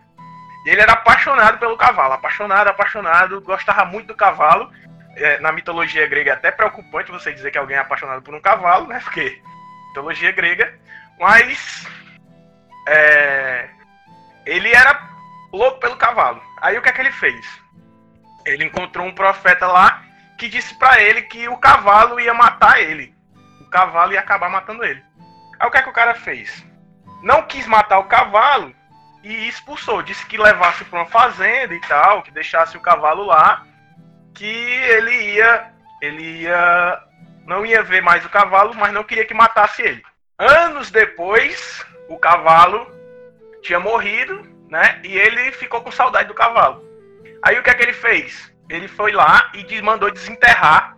Ele era apaixonado pelo cavalo, apaixonado, apaixonado, gostava muito do cavalo. É, na mitologia grega é até preocupante você dizer que alguém é apaixonado por um cavalo, né? Porque mitologia grega. Mas é, ele era louco pelo cavalo. Aí o que é que ele fez? Ele encontrou um profeta lá que disse pra ele que o cavalo ia matar ele. O cavalo ia acabar matando ele. Aí o que é que o cara fez? Não quis matar o cavalo e expulsou. Disse que levasse pra uma fazenda e tal, que deixasse o cavalo lá, que ele ia, ele ia, não ia ver mais o cavalo, mas não queria que matasse ele. Anos depois, o cavalo tinha morrido, né? E ele ficou com saudade do cavalo. Aí o que é que ele fez? Ele foi lá e mandou desenterrar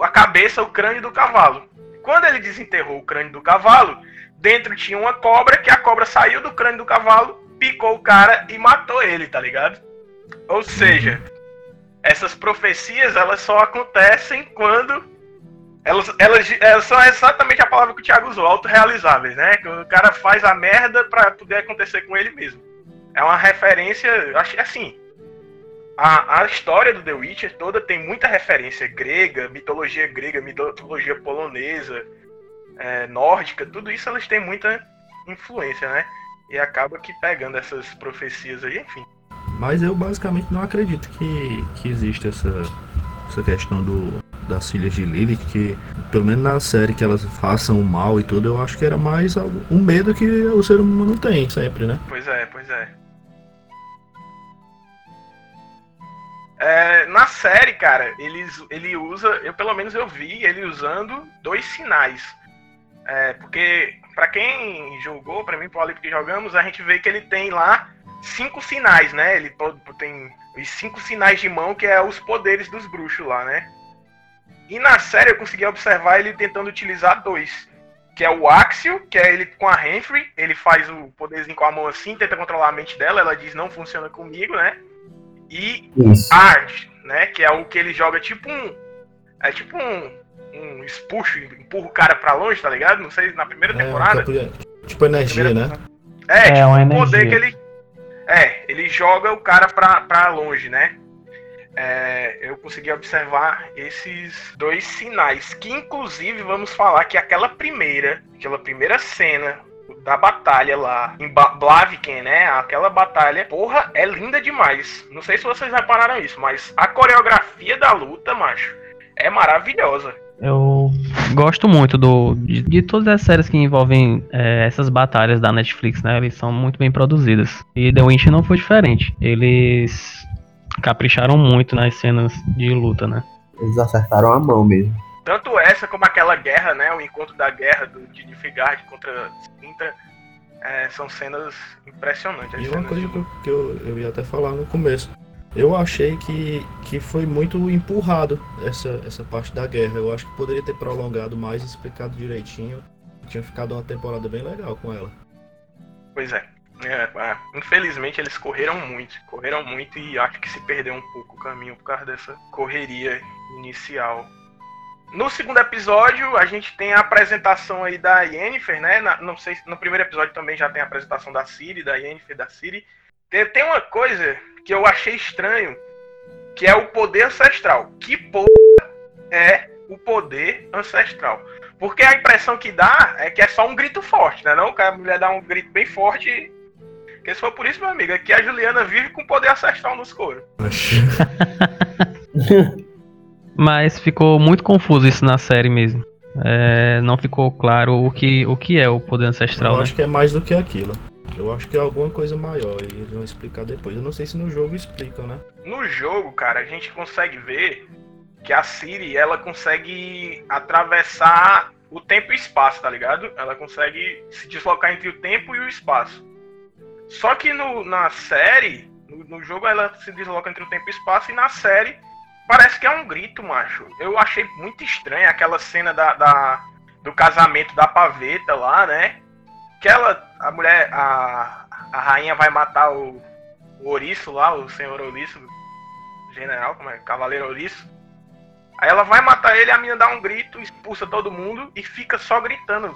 a cabeça, o crânio do cavalo. Quando ele desenterrou o crânio do cavalo, dentro tinha uma cobra, que a cobra saiu do crânio do cavalo, picou o cara e matou ele, tá ligado? Ou seja, essas profecias elas só acontecem quando elas, elas, elas são exatamente a palavra que o Thiago usou, autorrealizáveis, né? Que o cara faz a merda pra poder acontecer com ele mesmo. É uma referência, acho assim. A, a história do The Witcher toda tem muita referência grega, mitologia grega, mitologia polonesa, é, nórdica, tudo isso elas têm muita influência, né? E acaba que pegando essas profecias aí, enfim. Mas eu basicamente não acredito que, que existe essa, essa questão do, das filhas de Lilith, que pelo menos na série que elas façam mal e tudo, eu acho que era mais um medo que o ser humano tem sempre, né? Pois é, pois é. É, na série, cara, eles, ele usa, eu pelo menos eu vi ele usando dois sinais. É, porque, pra quem jogou, pra mim, pro Olipe que jogamos, a gente vê que ele tem lá cinco sinais, né? Ele todo, tem os cinco sinais de mão, que é os poderes dos bruxos lá, né? E na série eu consegui observar ele tentando utilizar dois. Que é o Axio, que é ele com a Renfrey, ele faz o poderzinho com a mão assim, tenta controlar a mente dela, ela diz não funciona comigo, né? E Isso. Art, né? Que é o que ele joga tipo um. É tipo um. Um expulso, empurra o cara pra longe, tá ligado? Não sei, na primeira É, temporada. tipo, tipo energia, Primeira né? É, É, tipo, uma o poder energia. que ele. Ele joga o cara pra longe, né? É, eu consegui observar esses dois sinais. Que inclusive vamos falar que aquela primeira, aquela primeira cena da batalha lá em Blaviken, né? Aquela batalha, porra, é linda demais. Não sei se vocês repararam isso, mas a coreografia da luta, macho, é maravilhosa. Eu gosto muito do, de, de todas as séries que envolvem é, essas batalhas da Netflix, né? Eles são muito bem produzidas. E The Witch não foi diferente. Eles capricharam muito nas cenas de luta, né? Eles acertaram a mão mesmo. Tanto essa como aquela guerra, né? O encontro da guerra do, de Nilfgaard contra Sintra. é, são cenas impressionantes. E uma coisa de que, eu, que eu, eu ia até falar no começo. Eu achei que, que foi muito empurrado essa, essa parte da guerra. Eu acho que poderia ter prolongado mais, explicado direitinho. Tinha ficado uma temporada bem legal com ela. Pois é. É, é, Infelizmente eles correram muito, correram muito e acho que se perdeu um pouco o caminho por causa dessa correria inicial. No segundo episódio, a gente tem a apresentação aí da Yennefer, né? Na- não sei se no primeiro episódio também já tem a apresentação da Ciri, da Yennefer, da Ciri. Tem, tem uma coisa que eu achei estranho, que é o poder ancestral. Que porra é o poder ancestral? Porque a impressão que dá é que é só um grito forte, né? Não, que a mulher dá um grito bem forte. e- Porque se for por isso, meu amigo, é que a Juliana vive com poder ancestral nos coros. Mas ficou muito confuso isso na série mesmo. É, não ficou claro o que, o que é o poder ancestral, eu né? acho que é mais do que aquilo. Eu acho que é alguma coisa maior e eles vão explicar depois. Eu não sei se no jogo explicam, né? No jogo, cara, a gente consegue ver que a Siri, ela consegue atravessar o tempo e espaço, tá ligado? Ela consegue se deslocar entre o tempo e o espaço. Só que no, na série, No, no jogo ela se desloca entre o tempo e espaço e na série parece que é um grito, macho. Eu achei muito estranho aquela cena da, da do casamento da paveta lá, né? Que ela, a mulher, a, a rainha vai matar o, o ouriço lá, o senhor ouriço, general, como é? Cavaleiro ouriço. Aí ela vai matar ele, a menina dá um grito, expulsa todo mundo e fica só gritando.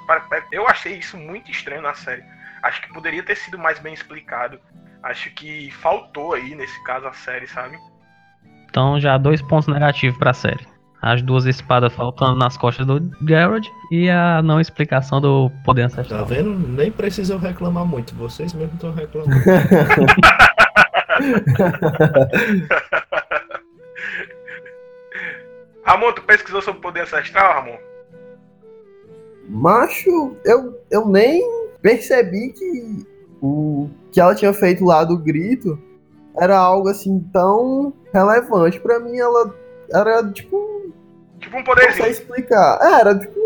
Eu achei isso muito estranho na série. Acho que poderia ter sido mais bem explicado. Acho que faltou aí, nesse caso, a série, sabe? Então já dois pontos negativos pra série. As duas espadas faltando nas costas do Geralt e a não explicação do poder ancestral. Tá vendo? Nem precisam reclamar muito. Vocês mesmos estão reclamando. Ramon, tu pesquisou sobre poder ancestral, Ramon? Macho, eu, eu nem percebi que o que ela tinha feito lá do grito era algo assim tão relevante. Pra mim, ela era tipo. Tipo um Não poderzinho. sei explicar. É, Era tipo.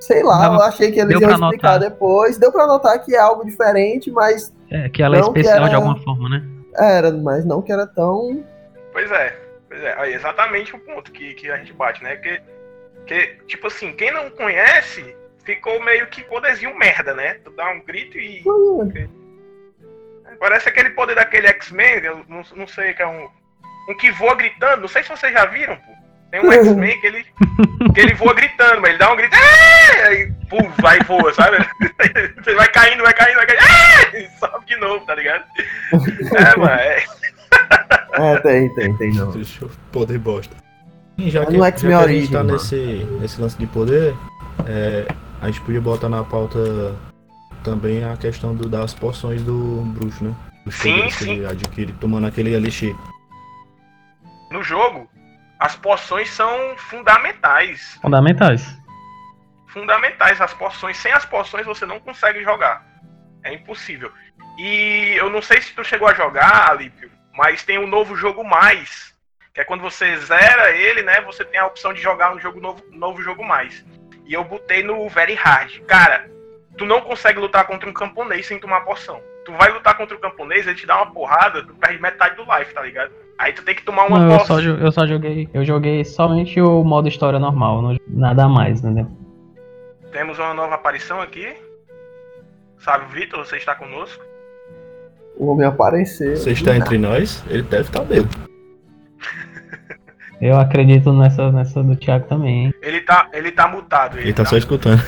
Sei lá, Dava- eu achei que eles deu iam pra explicar notar. depois. Deu pra notar que é algo diferente, mas É, que ela é Não, especial era- de alguma forma, né? era, mas não que era tão. Pois é, pois é. Aí, exatamente o ponto que, que a gente bate, né? Que, que, tipo assim, quem não conhece ficou meio que poderzinho merda, né? Tu dá um grito e. Parece aquele poder daquele X-Men, eu não, não sei, que é um. Um que voa gritando, não sei se vocês já viram, pô. Tem um X-Men que ele. que ele voa gritando, mas ele dá um grito. Aí, pum, vai e voa, sabe? Você vai caindo, vai caindo, vai caindo. "Ah!" E sobe de novo, tá ligado? É, mano, é. É, tem, tem, tem não. Deixa eu poder bosta. E já Mas que, já que a gente tá nesse, nesse lance de poder, é, a gente podia botar na pauta também a questão do, das poções do bruxo, né? Sim, poderes que sim. ele adquire tomando aquele elixir. No jogo, as poções são fundamentais. Fundamentais. Fundamentais as poções. Sem as poções você não consegue jogar. É impossível. E eu não sei se tu chegou a jogar, Alípio, mas tem um novo jogo mais. Que é quando você zera ele, né? Você tem a opção de jogar um jogo novo, novo jogo mais. E eu botei no Very Hard. Cara, tu não consegue lutar contra um camponês sem tomar poção. Tu vai lutar contra o camponês, ele te dá uma porrada, tu perde metade do life, tá ligado? Aí tu tem que tomar uma Não, eu só, eu só joguei. Eu joguei somente o modo história normal, não, nada mais, né? Temos uma nova aparição aqui. Sabe, Vitor, você está conosco? O homem apareceu. Você está entre nós? Ele deve estar bêbado. Eu acredito nessa, nessa do Thiago também, hein? Ele tá, ele tá mutado. Ele tá só escutando.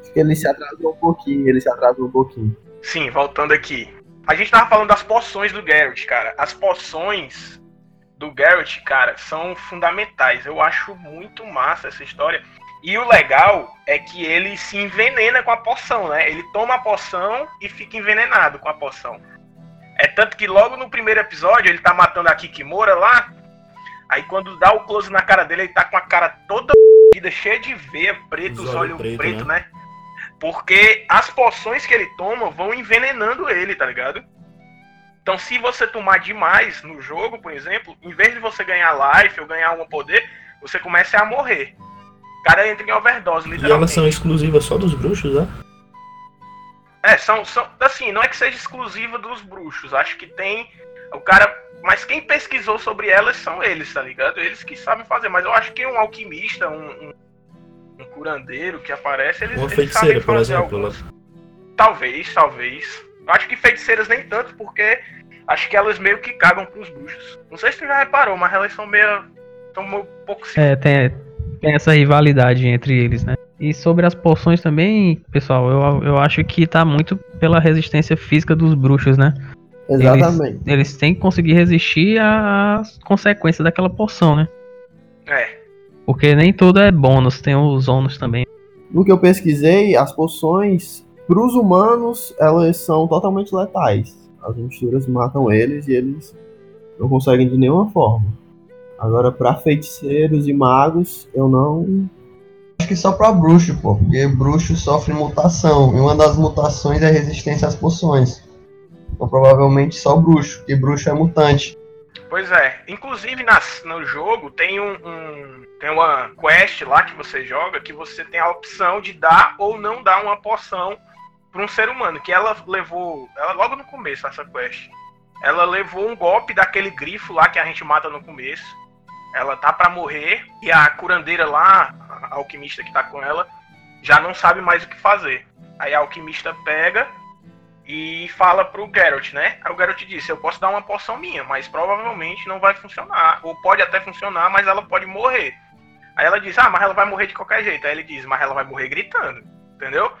Acho que ele se atrasou um pouquinho, ele se atrasou um pouquinho. Sim, voltando aqui. A gente tava falando das poções do Garrett, cara. As poções do Garrett, cara, são fundamentais. Eu acho muito massa essa história. E o legal é que ele se envenena com a poção, né? Ele toma a poção e fica envenenado com a poção. É tanto que logo no primeiro episódio ele tá matando a Kikimora lá. Aí quando dá o close na cara dele, ele tá com a cara toda cheia de veia, preta, Os os olhos olhos preto, né? né? Porque as poções que ele toma vão envenenando ele, tá ligado? Então, se você tomar demais no jogo, por exemplo, em vez de você ganhar life ou ganhar um poder, você começa a morrer. O cara entra em overdose, E elas literalmente. são exclusivas só dos bruxos, né? É, são, são. Assim, não é que seja exclusiva dos bruxos. Acho que tem. O cara. Mas quem pesquisou sobre elas são eles, tá ligado? Eles que sabem fazer. Mas eu acho que um alquimista, um, um, um curandeiro que aparece, eles, Uma eles feiticeira, por fazer exemplo, algumas. Talvez, talvez. Eu acho que feiticeiras nem tanto, porque acho que elas meio que cagam pros bruxos. Não sei se tu já reparou, mas elas são meio. São um pouco É, tem, tem essa rivalidade entre eles, né? E sobre as poções também, pessoal, eu, eu acho que tá muito pela resistência física dos bruxos, né? Exatamente. Eles têm que conseguir resistir às consequências daquela poção, né? É. Porque nem tudo é bônus, tem os ônus também. No que eu pesquisei, as poções, pros humanos, elas são totalmente letais. As misturas matam eles e eles não conseguem de nenhuma forma. Agora, pra feiticeiros e magos, eu não. Acho que só pra bruxo, pô, porque bruxo sofre mutação, e uma das mutações é resistência às poções. Então provavelmente só bruxo, porque bruxo é mutante. Pois é. Inclusive nas, no jogo tem um, um- Tem uma quest lá que você joga que você tem a opção de dar ou não dar uma poção pra um ser humano, que ela levou. Ela logo no começo, essa quest. Ela levou um golpe daquele grifo lá que a gente mata no começo. Ela tá pra morrer. E a curandeira lá, a alquimista que tá com ela, já não sabe mais o que fazer. Aí a alquimista pega e fala pro Geralt, né? Aí o Geralt disse: Eu posso dar uma poção minha, mas provavelmente não vai funcionar. Ou pode até funcionar, mas ela pode morrer. Aí ela diz: Ah, mas ela vai morrer de qualquer jeito. Aí ele diz: Mas ela vai morrer gritando, entendeu?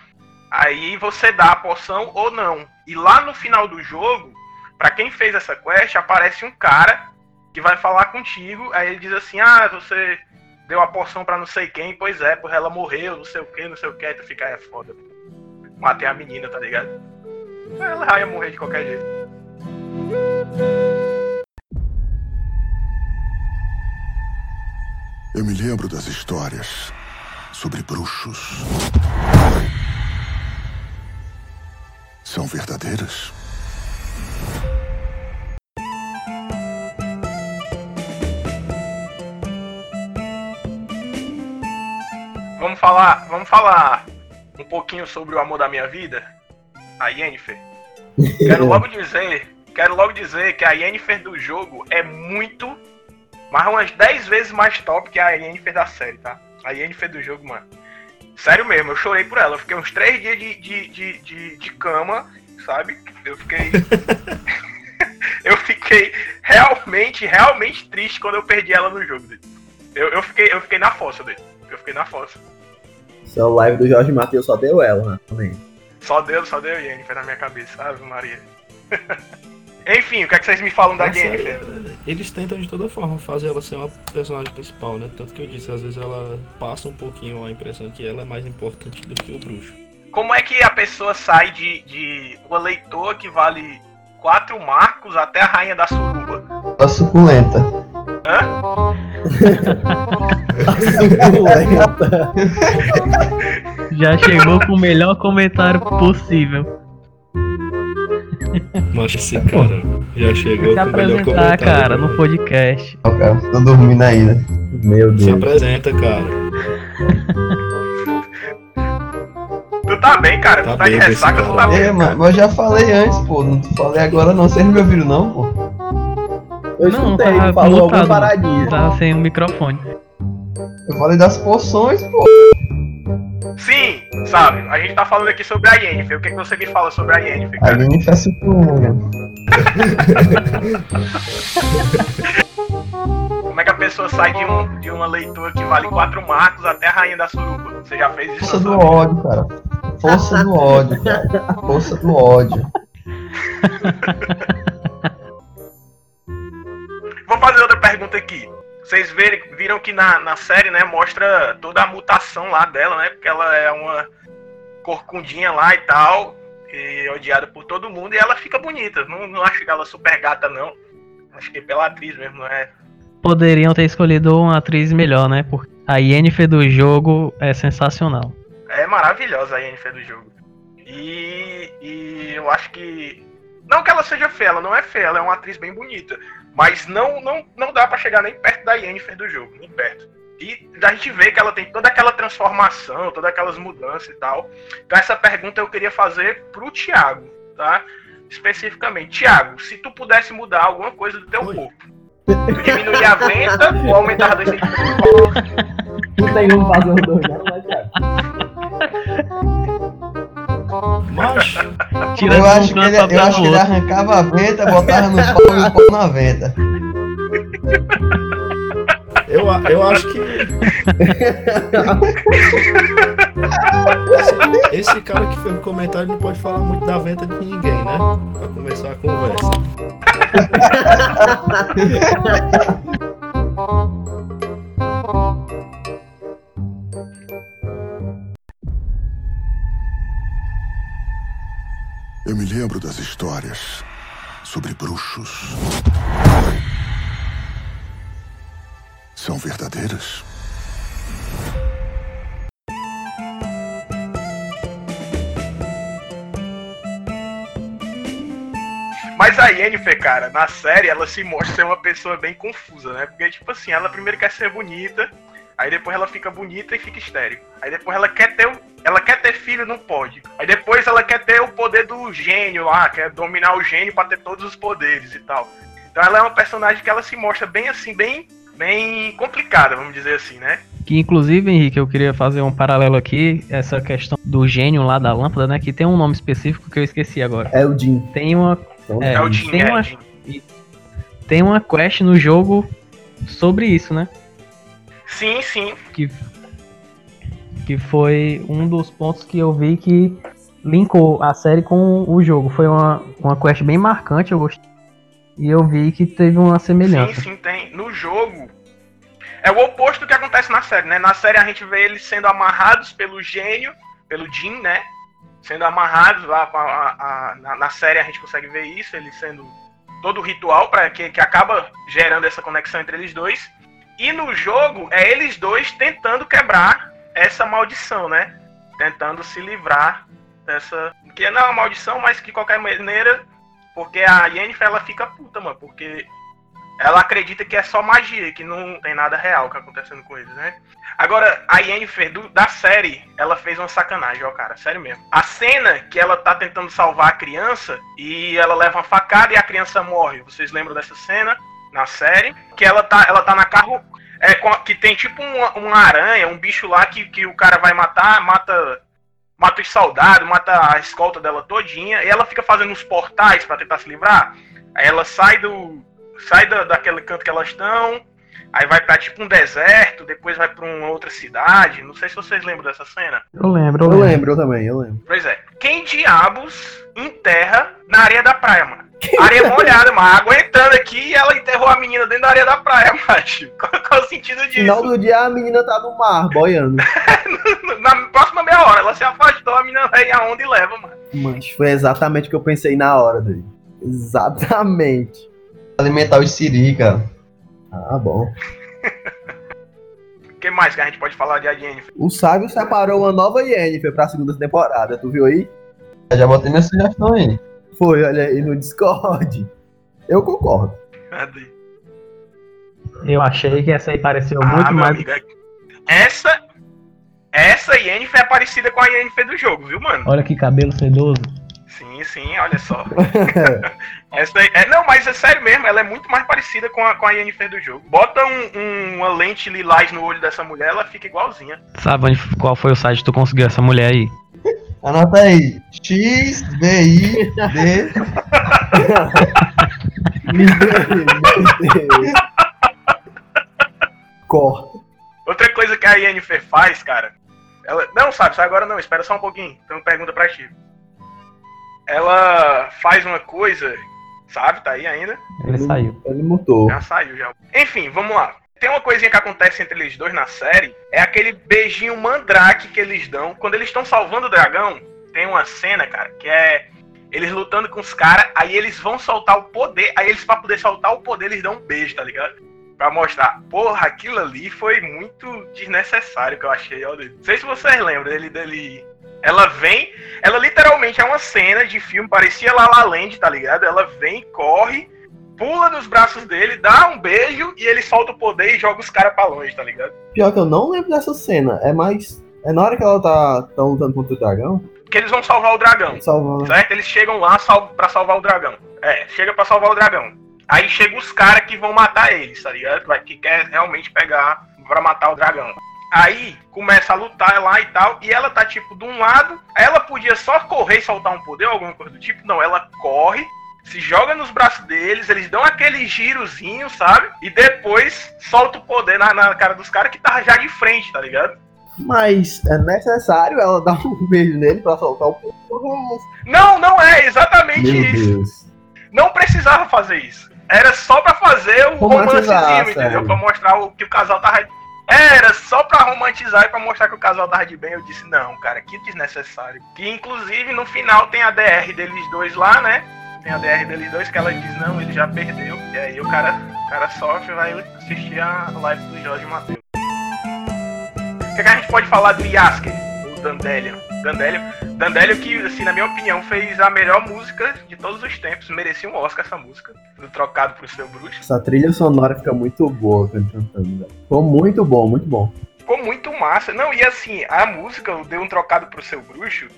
Aí você dá a poção ou não. E lá no final do jogo, pra quem fez essa quest, aparece um cara que vai falar contigo. Aí ele diz assim: Ah, você deu a poção pra não sei quem. Pois é, por ela morreu, não sei o que, não sei o que. Tu fica, é foda. Matei a menina, tá ligado? Ela vai morrer de qualquer jeito. Eu me lembro das histórias sobre bruxos. São verdadeiras? Vamos falar, vamos falar um pouquinho sobre o amor da minha vida, a Yennefer. Quero logo dizer, quero logo dizer que a Yennefer do jogo é muito, mas umas 10 vezes mais top que a Yennefer da série, tá? A Yennefer do jogo, mano. Sério mesmo, eu chorei por ela. Eu fiquei uns 3 dias de, de, de, de, de cama, sabe? Eu fiquei. eu fiquei realmente, realmente triste quando eu perdi ela no jogo. Eu, eu, fiquei, eu fiquei na fossa dele. Eu fiquei na fossa. Essa live do Jorge Matheus só deu ela, né? Também. Só deu, só deu Yennefer na minha cabeça, Ave Maria. Enfim, o que, é que vocês me falam da Essa- Yennefer? Eles tentam de toda forma fazer ela ser uma personagem principal, né? Tanto que eu disse, às vezes ela passa um pouquinho a impressão que ela é mais importante do que o bruxo. Como é que a pessoa sai de, de uma leitor que vale 4 marcos até a rainha da suruba? A suculenta. Hã? Já chegou com o melhor comentário possível. Mas esse cara já chegou Se com o melhor comentário. cara, no podcast. Ó, cara, tô dormindo ainda. Meu Se Deus. apresenta, cara. Tu tá bem, cara? Tá tu tá de bem, esse ressaca, tu tá bem. É, mas, mas eu já falei antes, pô. Não falei agora não. Vocês não me ouviram não, pô? Eu Não, escutei, tava falou alguma mutado. paradinha. Tá sem o microfone. Eu falei das poções, pô. Sim, sabe? A gente tá falando aqui sobre a Yennefer. O que, que você me fala sobre a Yennefer, A gente é suculenta. Como é que a pessoa sai de, um, de uma leitura que vale 4 marcos até a rainha da suruba? Você já fez isso? Força do ódio, cara. Força do ódio, cara. Força do ódio. Vou fazer outra pergunta aqui. Vocês verem- viram que na, na série, né, mostra toda a mutação lá dela, né? Porque ela é uma corcundinha lá e tal, e odiada por todo mundo, e ela fica bonita. Não, não acho ela super gata, não. Acho que pela atriz mesmo, não é? Poderiam ter escolhido uma atriz melhor, né? Porque a Yennefer do jogo é sensacional. É maravilhosa a Yennefer do jogo. E, e eu acho que. Não que ela seja feia, ela não é feia, ela é uma atriz bem bonita. Mas não, não, não dá pra chegar nem perto da Yennefer do jogo, nem perto. E a gente vê que ela tem toda aquela transformação, todas aquelas mudanças e tal. Então essa pergunta eu queria fazer pro Thiago, tá? Especificamente. Thiago, se tu pudesse mudar alguma coisa do teu Oi. corpo, tu diminuir a venta ou aumentar dois centímetros? Não tem como fazer os dois, não, né, Thiago? Tira Eu um acho que ele, eu acho no que ele arrancava a venta, botava no pau e o pau na venta. eu, eu acho que. esse, esse cara que fez o comentário não pode falar muito da venda de ninguém, né? Pra começar a conversa. Eu me lembro das histórias sobre bruxos. São verdadeiras? Mas a Yennefer, cara, na série ela se mostra ser uma pessoa bem confusa, né? Porque, tipo assim, ela primeiro quer ser bonita, Aí depois ela fica bonita e fica estéreo. Aí depois ela quer ter ela quer ter filho, não pode. Aí depois ela quer ter o poder do gênio lá, quer dominar o gênio pra ter todos os poderes e tal. Então ela é uma personagem que ela se mostra bem assim, bem bem complicada, vamos dizer assim, né? Que inclusive, Henrique, eu queria fazer um paralelo aqui, essa questão do gênio lá da lâmpada, né? Que tem um nome específico que eu esqueci agora. É o Jim. Tem uma, É, É, o Jim, tem é, uma- Jim. tem uma quest no jogo sobre isso, né? Sim, sim. Que, que foi um dos pontos que eu vi que linkou a série com o jogo. Foi uma, uma quest bem marcante, eu gostei. E eu vi que teve uma Sim, semelhança. sim, tem. No jogo. É o oposto do que acontece na série, né? Na série a gente vê eles sendo amarrados pelo gênio, pelo Jin, né? Sendo amarrados lá com a, a- a- na, na série a gente consegue ver isso, eles sendo todo o ritual para que, que acaba gerando essa conexão entre eles dois. E no jogo é eles dois tentando quebrar essa maldição, né? Tentando se livrar dessa. Que não é uma maldição, mas que de qualquer maneira. Porque a Yennefer ela fica puta, mano. Porque ela acredita que é só magia, que não tem nada real que tá acontecendo com eles, né? Agora, a Yennefer do- da série, ela fez uma sacanagem, ó, cara, sério mesmo. A cena que ela tá tentando salvar a criança e ela leva uma facada e a criança morre. Vocês lembram dessa cena na série? Que ela tá, ela tá na carro. É, que tem tipo uma, uma aranha, um bicho lá que, que o cara vai matar, mata. Mata os soldados, mata a escolta dela todinha, e ela fica fazendo uns portais pra tentar se livrar. Aí ela sai do, sai da, daquele canto que elas estão, aí vai pra tipo um deserto, depois vai pra uma outra cidade. Não sei se vocês lembram dessa cena. Eu lembro, eu Eu lembro. lembro, eu também, eu lembro. Pois é. Quem diabos enterra na areia da praia, mano? Areia molhada, mano. Água entrando aqui e ela enterrou a menina dentro da areia da praia, macho. Qual, qual é o sentido disso? Final do dia a menina tá no mar, boiando. Na próxima meia hora, ela se afastou, a menina vai aonde e leva, mano. Mas foi exatamente o que eu pensei na hora dele. Exatamente. Alimentar os siri, cara. Ah, bom. O que mais que a gente pode falar de Jennifer? O Sábio separou uma nova Yennefer pra segunda temporada, tu viu aí? Eu já botei minha sugestão aí. Foi, olha aí no Discord. Eu concordo. Cadê? Eu achei que essa aí pareceu Ah, muito mais. amigo, essa. Essa Yennefer é parecida com a Yennefer do jogo, viu, mano? Olha que cabelo sedoso. Sim, sim, olha só. Essa aí- é, não, mas é sério mesmo, ela é muito mais parecida com a, com a Yennefer do jogo. Bota um- um- uma lente lilás no olho dessa mulher, ela fica igualzinha. Sabe onde, qual foi o site que tu conseguiu essa mulher aí? Anota aí. X, B, I, D. Corta. Outra coisa que a Yennefer faz, cara. Ela, não, sabe, sai agora não, espera só um pouquinho. Tem uma pergunta pra ti. Ela faz uma coisa, sabe, tá aí ainda? Ele saiu. Ele mutou. Já saiu, já. Enfim, vamos lá. Tem uma coisinha que acontece entre eles dois na série. É aquele beijinho mandrake que eles dão. Quando eles estão salvando o dragão, tem uma cena, cara, que é eles lutando com os caras, aí eles vão soltar o poder. Aí eles, pra poder soltar o poder, eles dão um beijo, tá ligado? Pra mostrar. Porra, aquilo ali foi muito desnecessário que eu achei, ó. Não sei se vocês lembram dele, dele. Ela vem. Ela literalmente é uma cena de filme, parecia La La Land, tá ligado? Ela vem, corre pula nos braços dele, dá um beijo e ele solta o poder e joga os caras pra longe, tá ligado? Pior que eu não lembro dessa cena. É mais. É na hora que ela tá, tá lutando contra o dragão? Que eles vão salvar o dragão, Salvando. certo? Eles chegam lá sal pra salvar o dragão. É, chega pra salvar o dragão. Aí chega os caras que vão matar eles, tá ligado? Que quer realmente pegar pra matar o dragão. Aí começa a lutar lá e tal, e ela tá tipo de um lado, ela podia só correr e soltar um poder ou alguma coisa do tipo, não, ela corre, se joga nos braços deles, eles dão aquele girozinho, sabe? E depois solta o poder na, na cara dos caras que tá já de frente, tá ligado? Mas é necessário ela dar um beijo nele pra soltar o povo. Não, não é exatamente Meu isso. Deus. Não precisava fazer isso. Era só pra fazer o romancezinho, entendeu? Pra mostrar o, que o casal tava. Era só pra romantizar e pra mostrar que o casal tava de bem. Eu disse, não, cara, que desnecessário. Que inclusive no final tem a DR deles dois lá, né? Tem a DR deles dois que ela diz, não, ele já perdeu. E aí o cara, o cara sofre e vai assistir a live do Jorge Matheus. O que, é que a gente pode falar do Yasker, o Dandelion? Dandelion, Dandelion que, assim, na minha opinião, fez a melhor música de todos os tempos. Merecia um Oscar essa música. Do Trocado pro Seu Bruxo. Essa trilha sonora fica muito boa cantando. Ficou muito bom, muito bom. ficou muito massa. Não, e assim, a música, eu dei um trocado pro seu bruxo.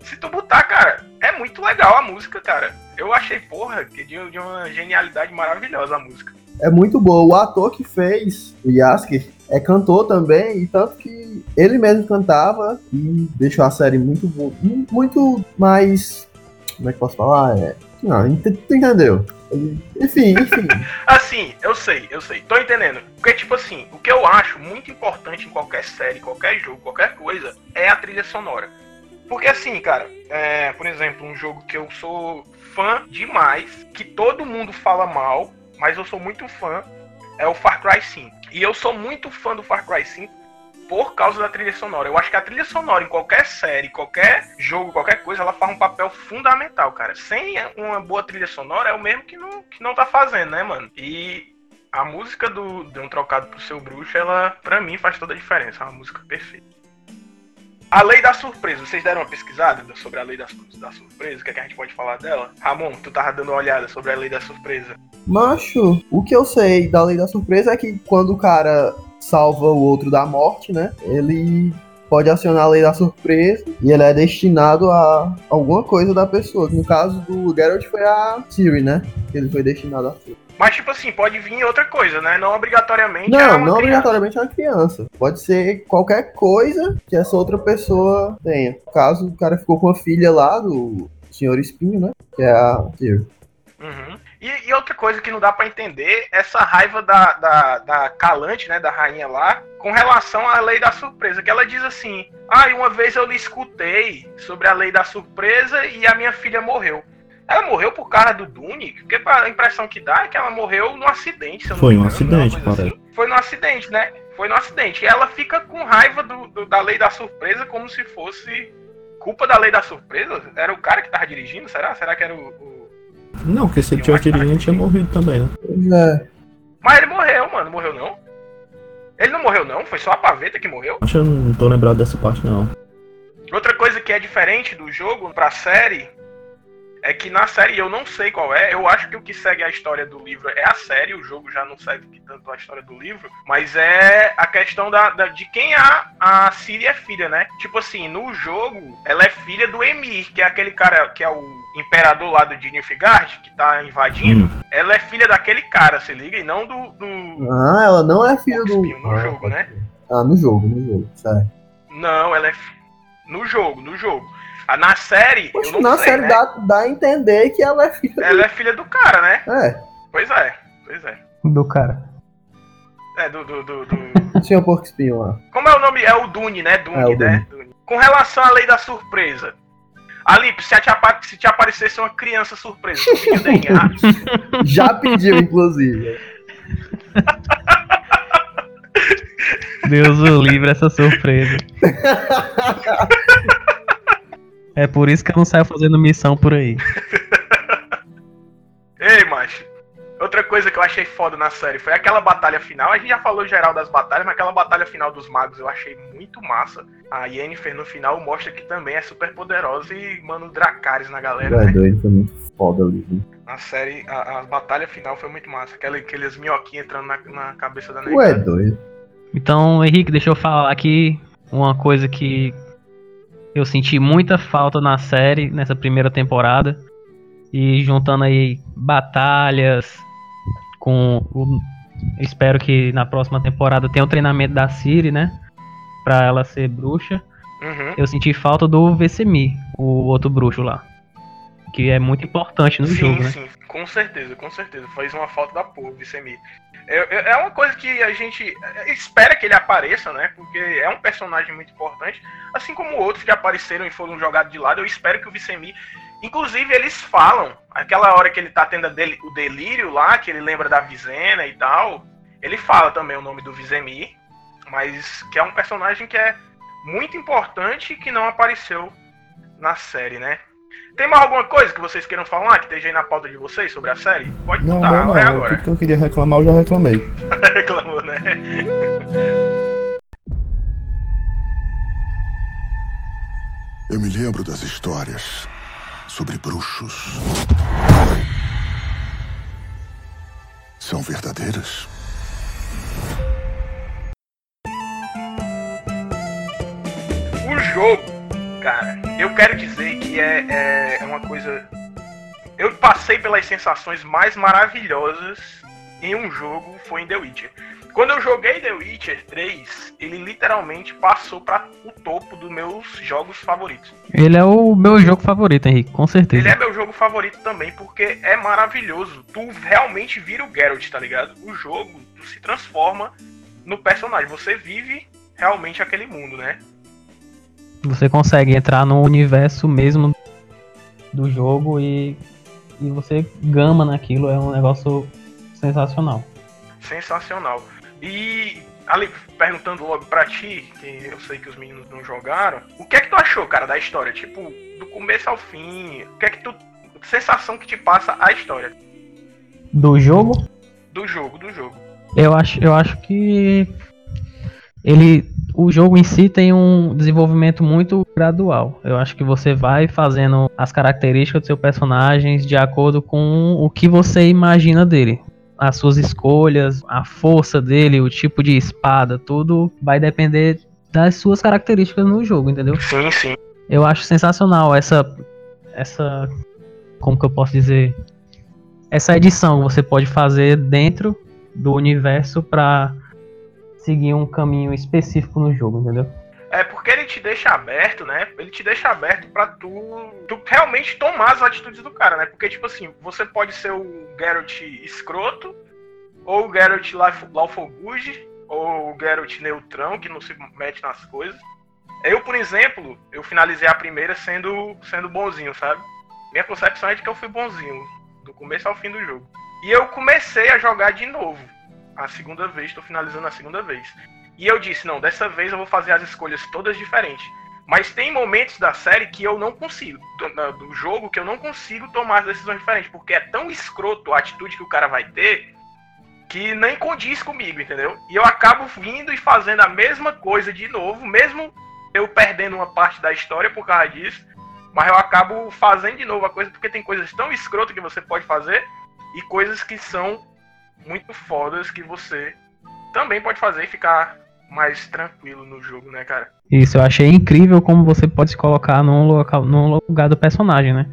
Se tu botar, cara, é muito legal a música, cara. Eu achei, porra, que de, de uma genialidade maravilhosa a música. É muito boa. O ator que fez o Yasker é cantor também, e tanto que ele mesmo cantava e deixou a série muito boa, muito mais. Como é que posso falar? É, não, tu entendeu? Enfim, enfim. assim, eu sei, eu sei. Tô entendendo. Porque, tipo assim, o que eu acho muito importante em qualquer série, qualquer jogo, qualquer coisa, é a trilha sonora. Porque assim, cara, é, por exemplo, um jogo que eu sou fã demais, que todo mundo fala mal, mas eu sou muito fã, é o Far Cry 5. E eu sou muito fã do Far Cry 5 por causa da trilha sonora. Eu acho que a trilha sonora em qualquer série, qualquer jogo, qualquer coisa, ela faz um papel fundamental, cara. Sem uma boa trilha sonora é o mesmo que não, que não tá fazendo, né, mano? E a música do de um trocado pro seu bruxo, ela pra mim faz toda a diferença, é uma música perfeita. A lei da surpresa, vocês deram uma pesquisada sobre a lei da, da surpresa? O que, é que a gente pode falar dela? Ramon, tu tava dando uma olhada sobre a lei da surpresa. Macho, o que eu sei da lei da surpresa é que quando o cara salva o outro da morte, né? Ele pode acionar a lei da surpresa e ele é destinado a alguma coisa da pessoa. No caso do Geralt foi a Siri, né? Ele foi destinado a Siri. Mas, tipo assim, pode vir outra coisa, né? Não obrigatoriamente não, é uma Não, obrigatoriamente é uma criança. Pode ser qualquer coisa que essa outra pessoa tenha. No caso, o cara ficou com a filha lá do Senhor Espinho, né? Que é a Tyr. Uhum. E, e, outra coisa que não dá para entender, essa raiva da, da, da Calante, né, da rainha lá, com relação à lei da surpresa, que ela diz assim, ah, uma vez eu lhe escutei sobre a lei da surpresa e a minha filha morreu. Ela morreu por causa do Dune, porque a impressão que dá é que ela morreu num acidente. Foi um acidente, parece. Assim. Foi no acidente, né? Foi no acidente. E ela fica com raiva do, do, da lei da surpresa, como se fosse culpa da lei da surpresa. Era o cara que tava dirigindo, será? Será que era o. o... Não, porque se ele tivesse dirigindo, ele tinha morrido também, né? É. Mas ele morreu, mano. Morreu não? Ele não morreu, não? Foi só a paveta que morreu? Acho que eu não tô lembrado dessa parte, não. Outra coisa que é diferente do jogo pra série é que na série eu não sei qual é. Eu acho que o que segue a história do livro é a série, o jogo já não segue tanto a história do livro, mas é a questão da, da de quem a, a Ciri é filha, né? Tipo assim, no jogo, ela é filha do Emir, que é aquele cara que é o imperador lá do Nilfgaard, que tá invadindo. Hum. Ela é filha daquele cara, se liga, e não do. do ah, ela não é filha do. No ah, jogo, né? Ah, no jogo, no jogo, certo. Não, ela é. No jogo, no jogo. Ah, na série, Poxa, eu não na sei, série né? dá, dá a entender que ela é filha Ela do... é filha do cara, né? É. Pois é, pois é. Do cara. É, do. do, do, do... Senhor Porco Espinho lá. Como é o nome? É o Dune, né? Dune, é, né? Dune. Com relação à lei da surpresa. Alipe, se te, se te aparecesse uma criança surpresa, tu pediu DNA? Já pediu, inclusive. Deus o livre essa surpresa. É por isso que eu não saio fazendo missão por aí. Ei, macho. Outra coisa que eu achei foda na série foi aquela batalha final. A gente já falou geral das batalhas, mas aquela batalha final dos magos eu achei muito massa. A Yennefer no final mostra que também é super poderosa e manda o Dracarys na galera. É né? doido, foi muito foda ali. Né? A série, a, a, batalha final foi muito massa. Aquela, aqueles minhoquinhos entrando na, na cabeça da Negra. Ué, doido. Então, Henrique, deixa eu falar aqui uma coisa que eu senti muita falta na série, nessa primeira temporada. E juntando aí batalhas com o. Espero que na próxima temporada tenha o treinamento da Siri, né? Pra ela ser bruxa. Uhum. Eu senti falta do Vecemi, o outro bruxo lá. Que é muito importante no sim, jogo, né? Sim, com certeza, com certeza. Faz uma falta da porra, o Vecemi. É, é uma coisa que a gente espera que ele apareça, né? Porque é um personagem muito importante. Assim como outros que apareceram e foram jogados de lado, eu espero que o Vicemi. Inclusive, eles falam, aquela hora que ele tá tendo o delírio lá, que ele lembra da Vizena e tal. Ele fala também o nome do Vizemi, mas que é um personagem que é muito importante e que não apareceu na série, né? Tem mais alguma coisa que vocês queiram falar que esteja aí na pauta de vocês sobre a série? Pode não, não, não. agora. Tudo que eu queria reclamar, eu já reclamei. Reclamou, né? Eu me lembro das histórias sobre bruxos. São verdadeiras? jogo, cara, eu quero dizer que é, é, é uma coisa. Eu passei pelas sensações mais maravilhosas em um jogo foi em The Witcher. Quando eu joguei The Witcher 3, ele literalmente passou para o topo dos meus jogos favoritos. Ele é o meu jogo favorito, Henrique, com certeza. Ele é meu jogo favorito também, porque é maravilhoso. Tu realmente vira o Geralt, tá ligado? O jogo, tu se transforma no personagem. Você vive realmente aquele mundo, né? Você consegue entrar no universo mesmo do jogo e, e você gama naquilo. É um negócio sensacional. Sensacional. E ali perguntando logo pra ti, que eu sei que os meninos não jogaram, o que é que tu achou, cara, da história? Tipo, do começo ao fim, o que é que tu. sensação que te passa a história? Do jogo? Do jogo, do jogo. Eu acho, eu acho que ele o jogo em si tem um desenvolvimento muito gradual. Eu acho que você vai fazendo as características do seu personagem de acordo com o que você imagina dele as suas escolhas, a força dele, o tipo de espada, tudo vai depender das suas características no jogo, entendeu? Sim, sim. Eu acho sensacional essa essa como que eu posso dizer? Essa edição que você pode fazer dentro do universo para seguir um caminho específico no jogo, entendeu? É porque ele te deixa aberto, né? Ele te deixa aberto para tu, tu realmente tomar as atitudes do cara, né? Porque, tipo assim, você pode ser o Geralt escroto, ou o Geralt Good, ou o Geralt neutrão, que não se mete nas coisas. Eu, por exemplo, eu finalizei a primeira sendo, sendo bonzinho, sabe? Minha concepção é de que eu fui bonzinho, do começo ao fim do jogo. E eu comecei a jogar de novo. A segunda vez, tô finalizando a segunda vez. E eu disse, não, dessa vez eu vou fazer as escolhas todas diferentes. Mas tem momentos da série que eu não consigo, do, do, jogo, que eu não consigo tomar as decisões diferentes, porque é tão escroto a atitude que o cara vai ter que nem condiz comigo, entendeu? E eu acabo vindo e fazendo a mesma coisa de novo, mesmo eu perdendo uma parte da história por causa disso, mas eu acabo fazendo de novo a coisa porque tem coisas tão escrotas que você pode fazer e coisas que são muito fodas que você também pode fazer e ficar mais tranquilo no jogo, né, cara? Isso, eu achei incrível como você pode se colocar num, local, num lugar do personagem, né?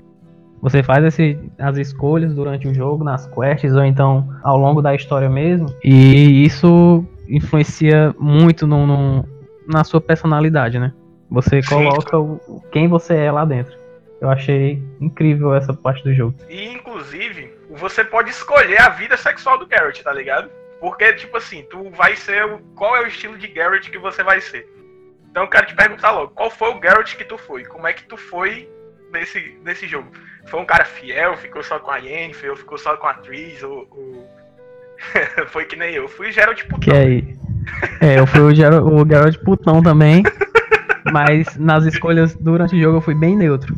Você faz esse, as escolhas durante o jogo, nas quests, ou então ao longo da história mesmo, e isso influencia muito no, no na sua personalidade, né? Você coloca o, quem você é lá dentro. Eu achei incrível essa parte do jogo. E, inclusive, você pode escolher a vida sexual do Garrett, tá ligado? Porque, tipo assim, tu vai ser. O, qual é o estilo de Garrett que você vai ser? Então eu quero te perguntar logo, qual foi o Garrett que tu foi? Como é que tu foi nesse, nesse jogo? Foi um cara fiel, ficou só com a Yennefer, ou ficou só com a Tris, ou. ou... foi que nem eu. Fui Geralt Putão. Que aí? É, eu fui o, Geralt, o Geralt Putão também. mas nas escolhas durante o jogo eu fui bem neutro.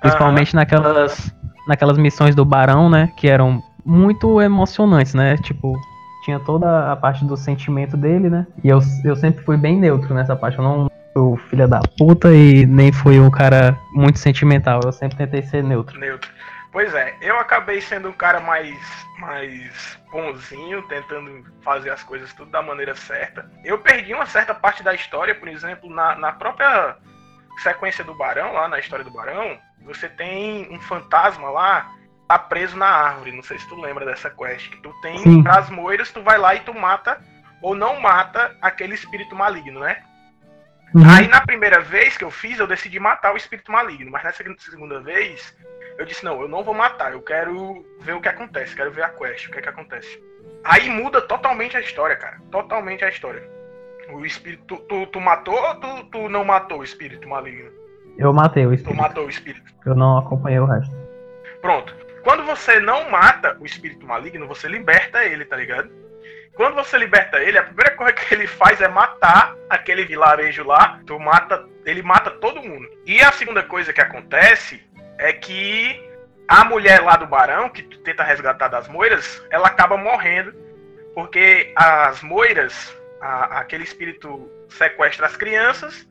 Principalmente naquelas, naquelas missões do Barão, né? Que eram muito emocionantes, né? Tipo, tinha toda a parte do sentimento dele, né? E eu, eu sempre fui bem neutro nessa parte. Eu não fui filho da puta e nem fui um cara muito sentimental. Eu sempre tentei ser neutro. Neutro. Pois é, eu acabei sendo um cara mais, mais bonzinho, tentando fazer as coisas tudo da maneira certa. Eu perdi uma certa parte da história, por exemplo, na, na própria sequência do Barão, lá na história do Barão, você tem um fantasma lá tá preso na árvore. Não sei se tu lembra dessa quest. Que tu tem Sim. pras moiras, tu vai lá e tu mata ou não mata aquele espírito maligno, né? Uhum. Aí na primeira vez que eu fiz, eu decidi matar o espírito maligno. Mas nessa segunda vez, eu disse, não, eu não vou matar, eu quero ver o que acontece, quero ver a quest, o que é que acontece. Aí muda totalmente a história, cara. Totalmente a história. O espírito. Tu, tu, tu matou ou tu, tu não matou o espírito maligno? Eu matei o espírito. Tu matou o espírito. Eu não acompanhei o resto. Pronto. Quando você não mata o espírito maligno, você liberta ele, tá ligado? Quando você liberta ele, a primeira coisa que ele faz é matar aquele vilarejo lá. Tu mata, ele mata todo mundo. E a segunda coisa que acontece é que a mulher lá do barão, que tu tenta resgatar das moiras, ela acaba morrendo. Porque as moiras, a, aquele espírito sequestra as crianças,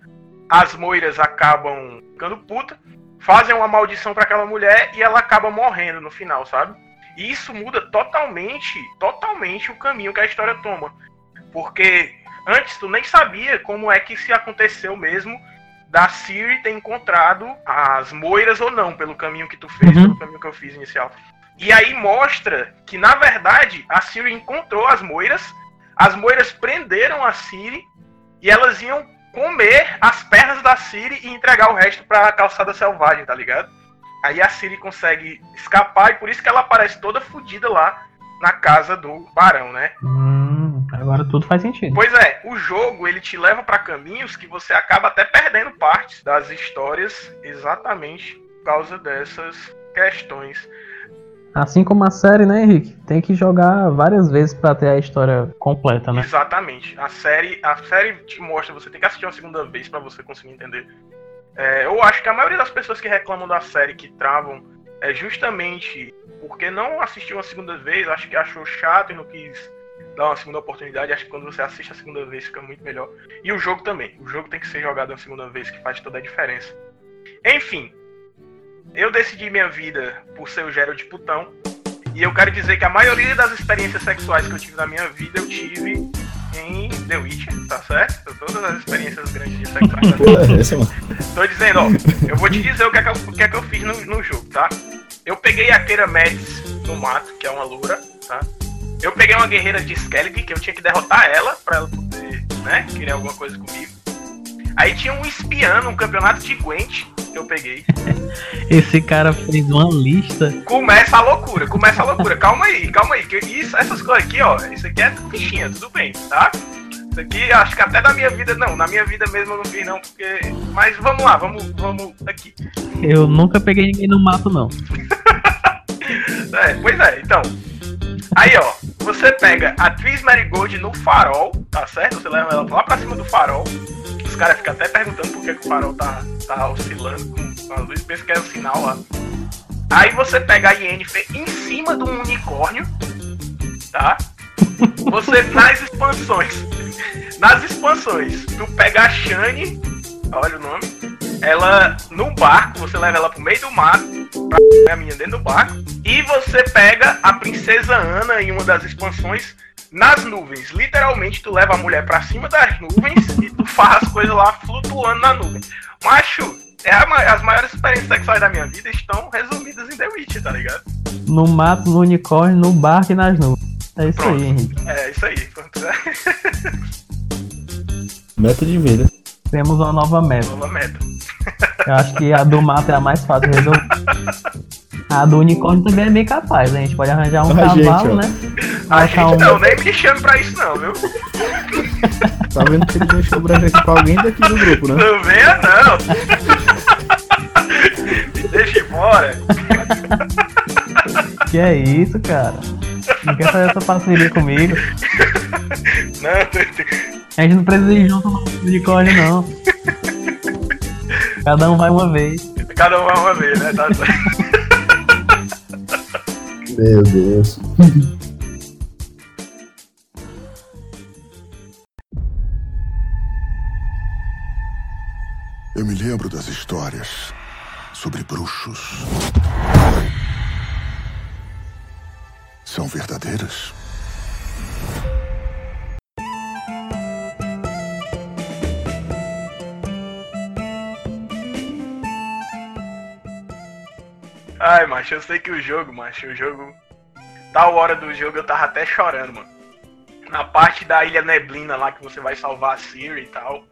as moiras acabam ficando puta fazem uma maldição para aquela mulher e ela acaba morrendo no final, sabe? E isso muda totalmente, totalmente o caminho que a história toma. Porque antes tu nem sabia como é que se aconteceu mesmo da Siri ter encontrado as moiras ou não, pelo caminho que tu fez, Uhum. pelo caminho que eu fiz inicial. E aí mostra que, na verdade, a Siri encontrou as moiras, as moiras prenderam a Siri e elas iam comer as pernas da Siri e entregar o resto pra calçada selvagem, tá ligado? Aí a Siri consegue escapar e por isso que ela aparece toda fodida lá na casa do barão, né? Hum, agora tudo faz sentido. Pois é, o jogo ele te leva pra caminhos que você acaba até perdendo partes das histórias exatamente por causa dessas questões. Assim como a série, né, Henrique? Tem que jogar várias vezes pra ter a história completa, né? Exatamente. A série, a série te mostra, você tem que assistir uma segunda vez pra você conseguir entender. É, eu acho que a maioria das pessoas que reclamam da série, que travam, é justamente porque não assistiu uma segunda vez, acho que achou chato e não quis dar uma segunda oportunidade. Acho que quando você assiste a segunda vez fica muito melhor. E o jogo também. O jogo tem que ser jogado uma segunda vez, que faz toda a diferença. Enfim, eu decidi minha vida por ser o Gerald Putão. E eu quero dizer que a maioria das experiências sexuais que eu tive na minha vida, eu tive em The Witcher, tá certo? Todas as experiências grandes sexuais da Porra, é. Tô dizendo, ó, eu vou te dizer o que é que eu, o que é que eu fiz no, no jogo, tá? Eu peguei a Keira Médici no mato, que é uma loura, tá? Eu peguei uma guerreira de Skellig, que eu tinha que derrotar ela pra ela poder, né, querer alguma coisa comigo. Aí tinha um espião, um campeonato de Gwent, que eu peguei. Esse cara fez uma lista. Começa a loucura, começa a loucura. Calma aí, calma aí. Que isso, essas coisas aqui, ó, isso aqui é fichinha, tudo bem, tá? Isso aqui, acho que até da minha vida, não, na minha vida mesmo eu não fiz não, porque... Mas vamos lá, vamos, vamos aqui. Eu nunca peguei ninguém no mato, não. É, pois é, então. Aí, ó, você pega a atriz Marigold no farol, tá certo? Você leva ela lá pra cima do farol. Os caras ficam até perguntando por que, que o farol tá, tá oscilando com a luz, pensa que é o sinal lá. Aí você pega a Yennefer em cima de um unicórnio, tá? Você, nas expansões, nas expansões, tu pega a Shane, olha o nome, ela no barco, você leva ela pro meio do mato, pra a minha dentro do barco, e você pega a princesa Ana em uma das expansões nas nuvens. Literalmente, tu leva a mulher pra cima das nuvens e tu faz as coisas lá flutuando na nuvem. Macho, é a as maiores experiências sexuais da minha vida estão resumidas em The Witch, tá ligado? No mato, no unicórnio, no barco e nas nuvens. É isso Pronto. aí, Henrique. É isso aí. Meta de vida. Temos uma nova meta. Nova meta. Eu acho que a do mato é a mais fácil de resolver. A do unicórnio também é bem capaz. A gente pode arranjar um A gente, cavalo, ó. né? A Achar gente um- não, nem me chame pra isso não, viu? Tá vendo que ele deixou o Brasil aqui pra alguém daqui do grupo, né? Não venha não. me deixa embora. Que é isso, cara? Não quer fazer essa parceria comigo? Não, tô- A gente não precisa ir junto no unicórnio, não. Cada um vai uma vez. cada um vai uma vez, né? Tá certo. Meu Deus. Eu me lembro das histórias sobre bruxos. São verdadeiras? Ai, macho, eu sei que o jogo, macho, o jogo. Tal hora do jogo eu tava até chorando, mano. Na parte da Ilha Neblina lá que você vai salvar a Siri e tal.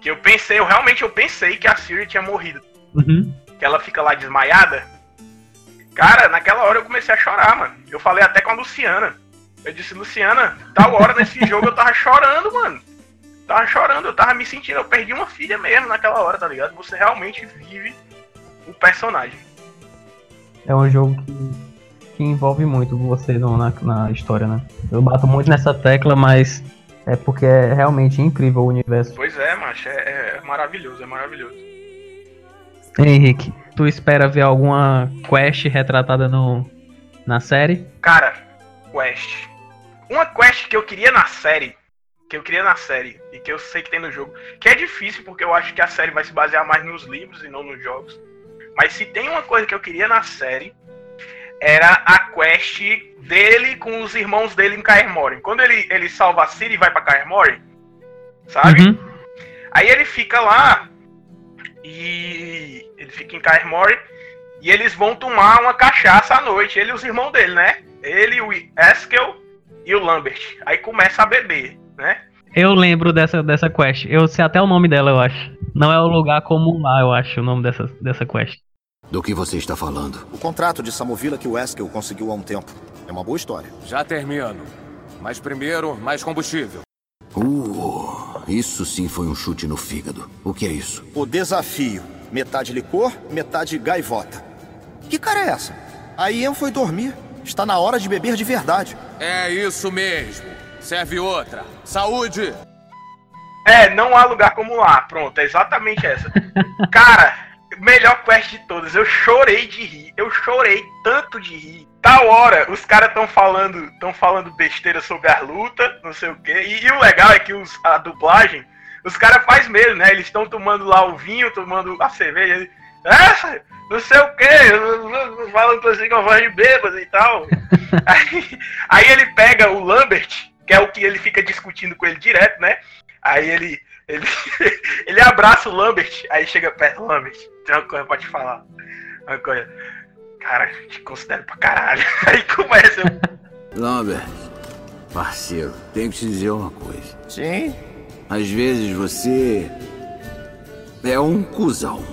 Que eu pensei, eu realmente eu pensei que a Siri tinha morrido. Uhum. Que ela fica lá desmaiada. Cara, naquela hora eu comecei a chorar, mano. Eu falei até com a Luciana. Eu disse, Luciana, tal hora nesse jogo eu tava chorando, mano. Tava chorando, eu tava me sentindo, eu perdi uma filha mesmo naquela hora, tá ligado? Você realmente vive o personagem. É um jogo que, que envolve muito você no- na, na história, né? Eu bato muito nessa tecla, mas é porque é realmente incrível o universo. Pois é, macho, é, é maravilhoso, é maravilhoso. Henrique, tu espera ver alguma quest retratada no, na série? Cara, quest. Uma quest que eu queria na série, que eu queria na série, e que eu sei que tem no jogo, que é difícil porque eu acho que a série vai se basear mais nos livros e não nos jogos. Mas se tem uma coisa que eu queria na série, era a quest dele com os irmãos dele em Kaer. Quando ele, ele salva a Ciri e vai pra Kaer sabe? Uhum. Aí ele fica lá e ele fica em Kaer e eles vão tomar uma cachaça à noite, ele e os irmãos dele, né? Ele, o Eskel e o Lambert. Aí começa a beber, né? Eu lembro dessa, dessa quest. Eu sei até o nome dela, eu acho. Não é o lugar comum lá, eu acho, o nome dessa, dessa quest. Do que você está falando? O contrato de Samovila que o Eskel conseguiu há um tempo. É uma boa história. Já termino. Mas primeiro, mais combustível. Uh, isso sim foi um chute no fígado. O que é isso? O desafio. Metade licor, metade gaivota. Que cara é essa? A Ian foi dormir. Está na hora de beber de verdade. É isso mesmo. Serve outra. Saúde! É, não há lugar como lá. Pronto, é exatamente essa. Cara, melhor quest de todas. Eu chorei de rir. Eu chorei tanto de rir. Tal hora, os caras estão falando, estão falando besteira sobre a luta, não sei o quê. E, e o legal é que os, a dublagem, os caras faz mesmo, né? Eles estão tomando lá o vinho, tomando a cerveja. Ah, não sei o quê, falando assim com a voz de bêbado e tal. aí, aí ele pega o Lambert, que é o que ele fica discutindo com ele direto, né? Aí ele, ele, ele abraça o Lambert, aí chega perto, Lambert, tem uma coisa pra te falar. Uma coisa. Cara, te considero pra caralho. Aí começa. Lambert, parceiro, tenho que te dizer uma coisa. Sim? Às vezes você. é um cuzão.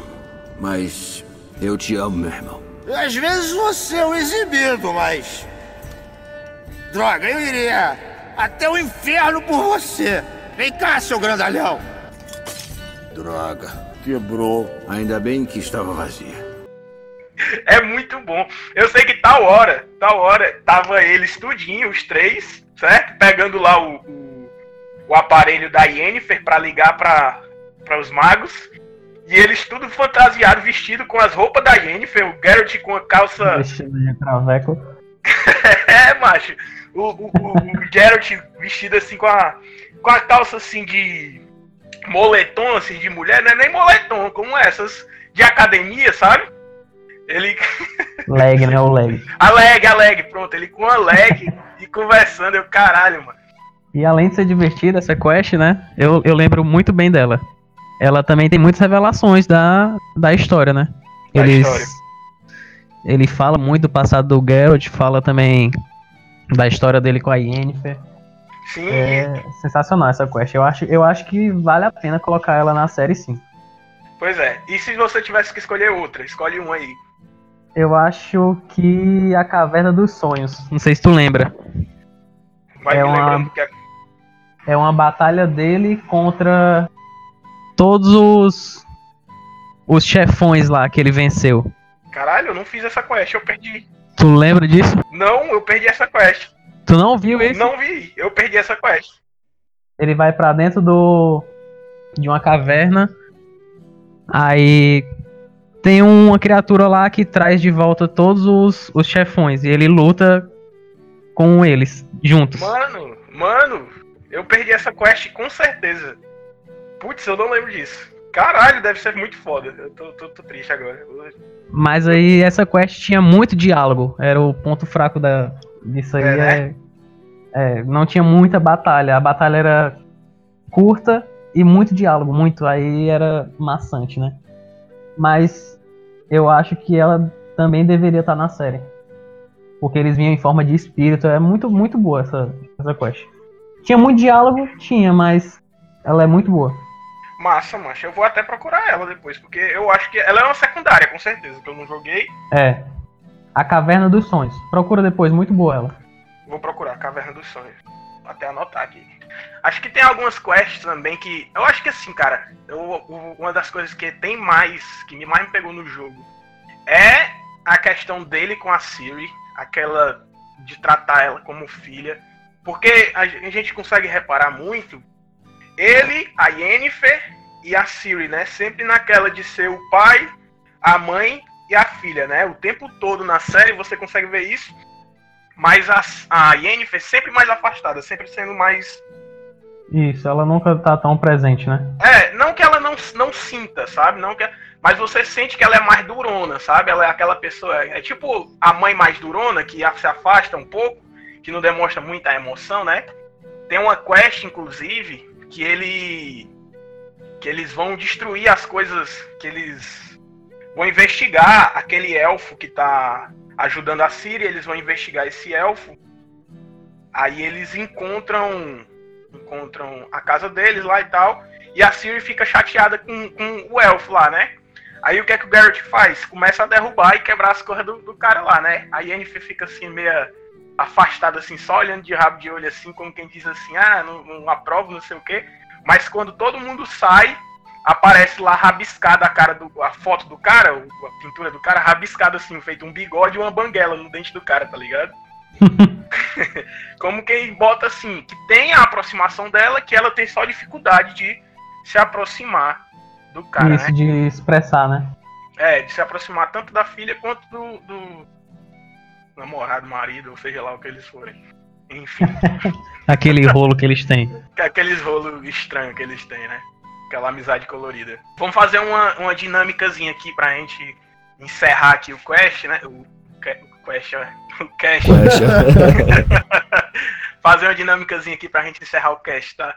Mas eu te amo, meu irmão. Às vezes você é um exibido, mas. Droga, eu iria até o inferno por você. Vem cá, seu grandalhão. Droga, quebrou. Ainda bem que estava vazia. É muito bom. Eu sei que tal hora, tal hora, tava eles tudinho, os três, certo? Pegando lá o, o, o aparelho da Yennefer para ligar para os magos. E eles tudo fantasiado, vestido com as roupas da Yennefer, o Garrett com a calça. Vestido de traveco. é, macho. O, o, o, o Geralt vestido assim com a, com a calça assim de moletom, assim, de mulher, não é nem moletom, como essas de academia, sabe? Ele. Leg, né? O leg. A leg, a leg, pronto. Ele com a leg e conversando, eu, caralho, mano. E além de ser divertida essa quest, né? Eu, eu lembro muito bem dela. Ela também tem muitas revelações da, da história, né? Da Eles, história. Ele fala muito do passado do Geralt, fala também da história dele com a Yennefer. Sim, É sensacional essa quest. Eu acho, eu acho que vale a pena colocar ela na série sim. pois é. E se você tivesse que escolher outra? Escolhe um aí. Eu acho que a Caverna dos Sonhos. Não sei se tu lembra. Vai É me uma- lembrando que é. É uma batalha dele contra todos os os chefões lá que ele venceu. Caralho, eu não fiz essa quest, eu perdi. Tu lembra disso? Não, eu perdi essa quest. Tu não viu esse? Não vi, eu perdi essa quest. Ele vai pra dentro do de uma caverna. Aí tem uma criatura lá que traz de volta todos os, os chefões e ele luta com eles juntos. Mano, mano, eu perdi essa quest com certeza. Putz, eu não lembro disso. Caralho, deve ser muito foda. Eu tô, tô- tô triste agora. Mas aí essa quest tinha muito diálogo. Era o ponto fraco da, disso aí. É, É, né? é, não tinha muita batalha. A batalha era curta e muito diálogo, muito. Aí era maçante, né? Mas eu acho que ela também deveria estar na série. Porque eles vinham em forma de espírito. É muito, muito boa essa, essa quest. Tinha muito diálogo? Tinha, mas ela é muito boa. Massa, mancha. Eu vou até procurar ela depois, porque eu acho que ela é uma secundária, com certeza, que eu não joguei. É. A Caverna dos Sonhos. Procura depois, muito boa ela. Vou procurar Caverna dos Sonhos. Vou até anotar aqui. Acho que tem algumas quests também que. Eu acho que assim, cara, eu, uma das coisas que tem mais, que mais me pegou no jogo, é a questão dele com a Siri, aquela de tratar ela como filha. Porque a a gente consegue reparar muito ele, a Yennefer e a Siri, né? Sempre naquela de ser o pai, a mãe e a filha, né? O tempo todo na série você consegue ver isso. Mas a, a Yennefer sempre mais afastada, sempre sendo mais. Isso, ela nunca tá tão presente, né? É, não que ela não, não sinta, sabe? Não que, mas você sente que ela é mais durona, sabe? Ela é aquela pessoa. É tipo a mãe mais durona, que se afasta um pouco, que não demonstra muita emoção, né? Tem uma quest, inclusive, que ele. que eles vão destruir as coisas que eles vão investigar aquele elfo que tá ajudando a Síria, eles vão investigar esse elfo. Aí eles encontram encontram a casa deles lá e tal, e a Siri fica chateada com, com o elfo lá, né? Aí o que é que o Garrett faz? Começa a derrubar e quebrar as coisas do, do cara lá, né? A Yennefer fica assim, meia afastada assim, só olhando de rabo de olho assim, como quem diz assim, ah, não, não aprovo, não sei o quê. Mas quando todo mundo sai, aparece lá rabiscada a cara do. a foto do cara, a pintura do cara, rabiscada assim, feito um bigode e uma banguela no dente do cara, tá ligado? Como quem bota assim, que tem a aproximação dela, que ela tem só dificuldade de se aproximar do cara, Isso, né? de expressar, né? É, de se aproximar tanto da filha quanto do, do namorado, marido, ou seja lá o que eles forem. Enfim, Aquele rolo que eles têm. aqueles rolos estranhos que eles têm, né? Aquela amizade colorida. Vamos fazer uma, uma dinâmicazinha aqui pra gente encerrar aqui o quest, né? O, o quest, ó, o cast. fazer uma dinâmicazinha aqui pra gente encerrar o cast, tá?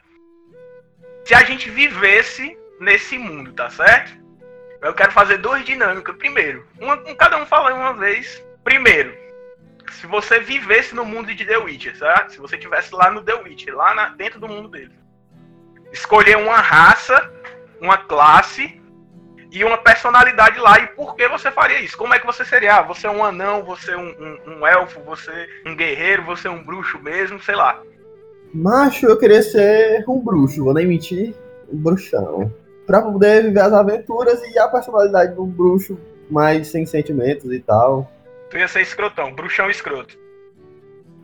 Se a gente vivesse nesse mundo, tá certo? Eu quero fazer duas dinâmicas. Primeiro, uma, um- cada um fala uma vez. Primeiro, se você vivesse no mundo de The Witcher? Se você estivesse lá no The Witcher, lá na- dentro do mundo dele. Escolher uma raça, uma classe e uma personalidade lá. E por que você faria isso? Como é que você seria? Ah, você é um anão, você é um, um- um elfo, você é um guerreiro, você é um bruxo mesmo, sei lá. Macho, eu queria ser um bruxo, vou nem mentir, um bruxão. Pra poder viver as aventuras e a personalidade de um bruxo mais sem sentimentos e tal. Tu ia ser escrotão, bruxão escroto.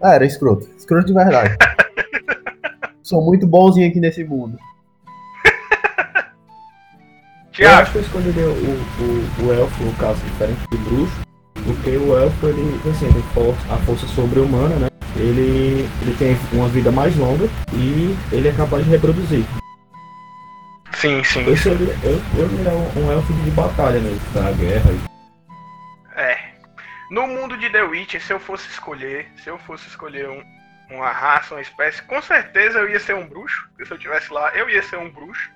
Ah, era escroto. Escroto de verdade. Sou muito bonzinho aqui nesse mundo. Eu acho que eu escolheria o, o, o elfo, no caso, diferente do bruxo, porque o elfo, ele, assim, tem força, a força sobre-humana, né? Ele, ele tem uma vida mais longa e ele é capaz de reproduzir. Sim, sim. Eu seria, eu, eu seria um, um elfo de batalha, né? Da guerra. É. No mundo de The Witcher, se eu fosse escolher, se eu fosse escolher um- uma raça, uma espécie, com certeza eu ia ser um bruxo. Se eu tivesse lá, eu ia ser um bruxo.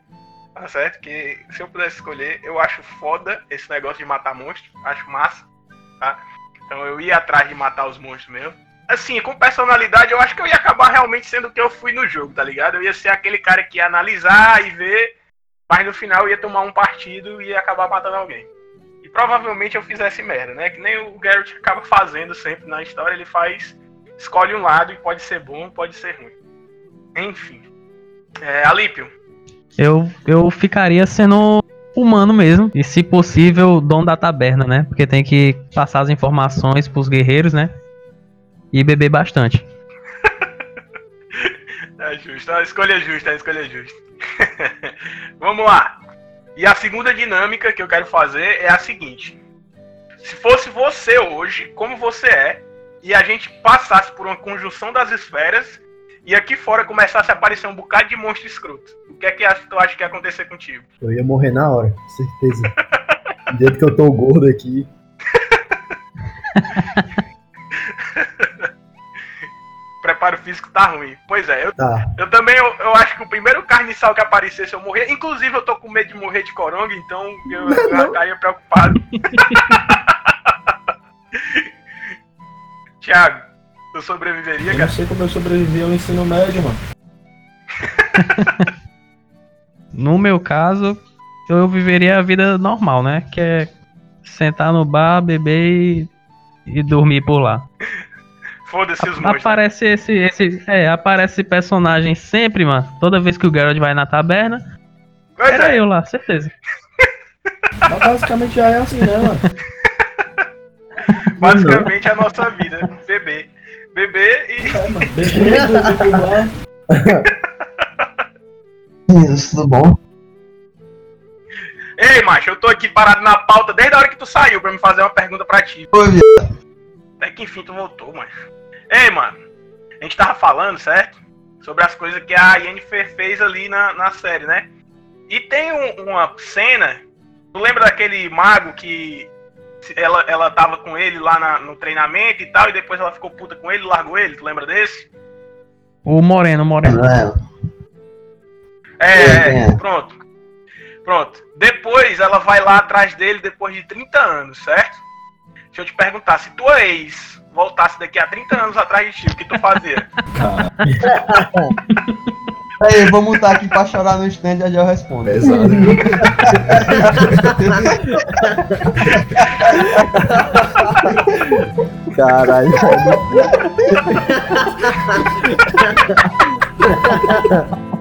Tá certo? Que se eu pudesse escolher, eu acho foda esse negócio de matar monstros. Acho massa. Tá? Então eu ia atrás de matar os monstros mesmo. Assim, com personalidade, eu acho que eu ia acabar realmente sendo o que eu fui no jogo, tá ligado? Eu ia ser aquele cara que ia analisar e ver, mas no final ia tomar um partido e ia acabar matando alguém. E provavelmente eu fizesse merda, né? Que nem o Garrett acaba fazendo sempre na história, ele faz. Escolhe um lado e pode ser bom, pode ser ruim. Enfim. É, Alípio, Eu, eu ficaria sendo humano mesmo. E se possível, dono da taberna, né? Porque tem que passar as informações pros guerreiros, né? E beber bastante. é justo, a escolha é justa, a escolha é justa. Vamos lá. E a segunda dinâmica que eu quero fazer é a seguinte: se fosse você hoje, como você é, e a gente passasse por uma conjunção das esferas e aqui fora começasse a aparecer um bocado de monstro escroto, o que é que tu acha que ia acontecer contigo? Eu ia morrer na hora, com certeza. Do jeito que eu tô gordo aqui. Preparo físico tá ruim. Pois é, eu, Tá. eu também eu, eu acho que o primeiro carniçal que aparecesse eu morrer. Inclusive, eu tô com medo de morrer de coronga, então eu, eu já estaria preocupado. Thiago, tu sobreviveria, Eu cara? não sei como eu sobrevivi ao ensino médio, mano. No meu caso, eu viveria a vida normal, né? Que é sentar no bar, beber e, e dormir por lá. Foda-se os monstros. Aparece esse, esse. É, aparece esse personagem sempre, mano. Toda vez que o Geralt vai na taberna. Pois era é. eu lá, certeza. Mas basicamente já é assim, né, mano? Basicamente a nossa vida. Beber. Beber e. Beber, por lá. Isso, tudo bom? Ei, macho, eu tô aqui parado na pauta desde a hora que tu saiu pra me fazer uma pergunta pra ti. Ô. Até que enfim tu voltou, macho. Ei, mano, a gente tava falando, certo? Sobre as coisas que a Yennefer fez ali na, na série, né? E tem um- uma cena. Tu lembra daquele mago que ela, ela tava com ele lá na- no treinamento e tal, e depois ela ficou puta com ele, largou ele? Tu lembra desse? O Moreno, o Moreno. É, É, É. pronto. Pronto. Depois ela vai lá atrás dele depois de 30 anos, certo? Deixa eu te perguntar, se tua ex voltasse daqui a 30 anos atrás de ti, o que tu fazia? Aí, eu vou mutar aqui pra chorar no stand e já eu respondo. Pesado. Caralho.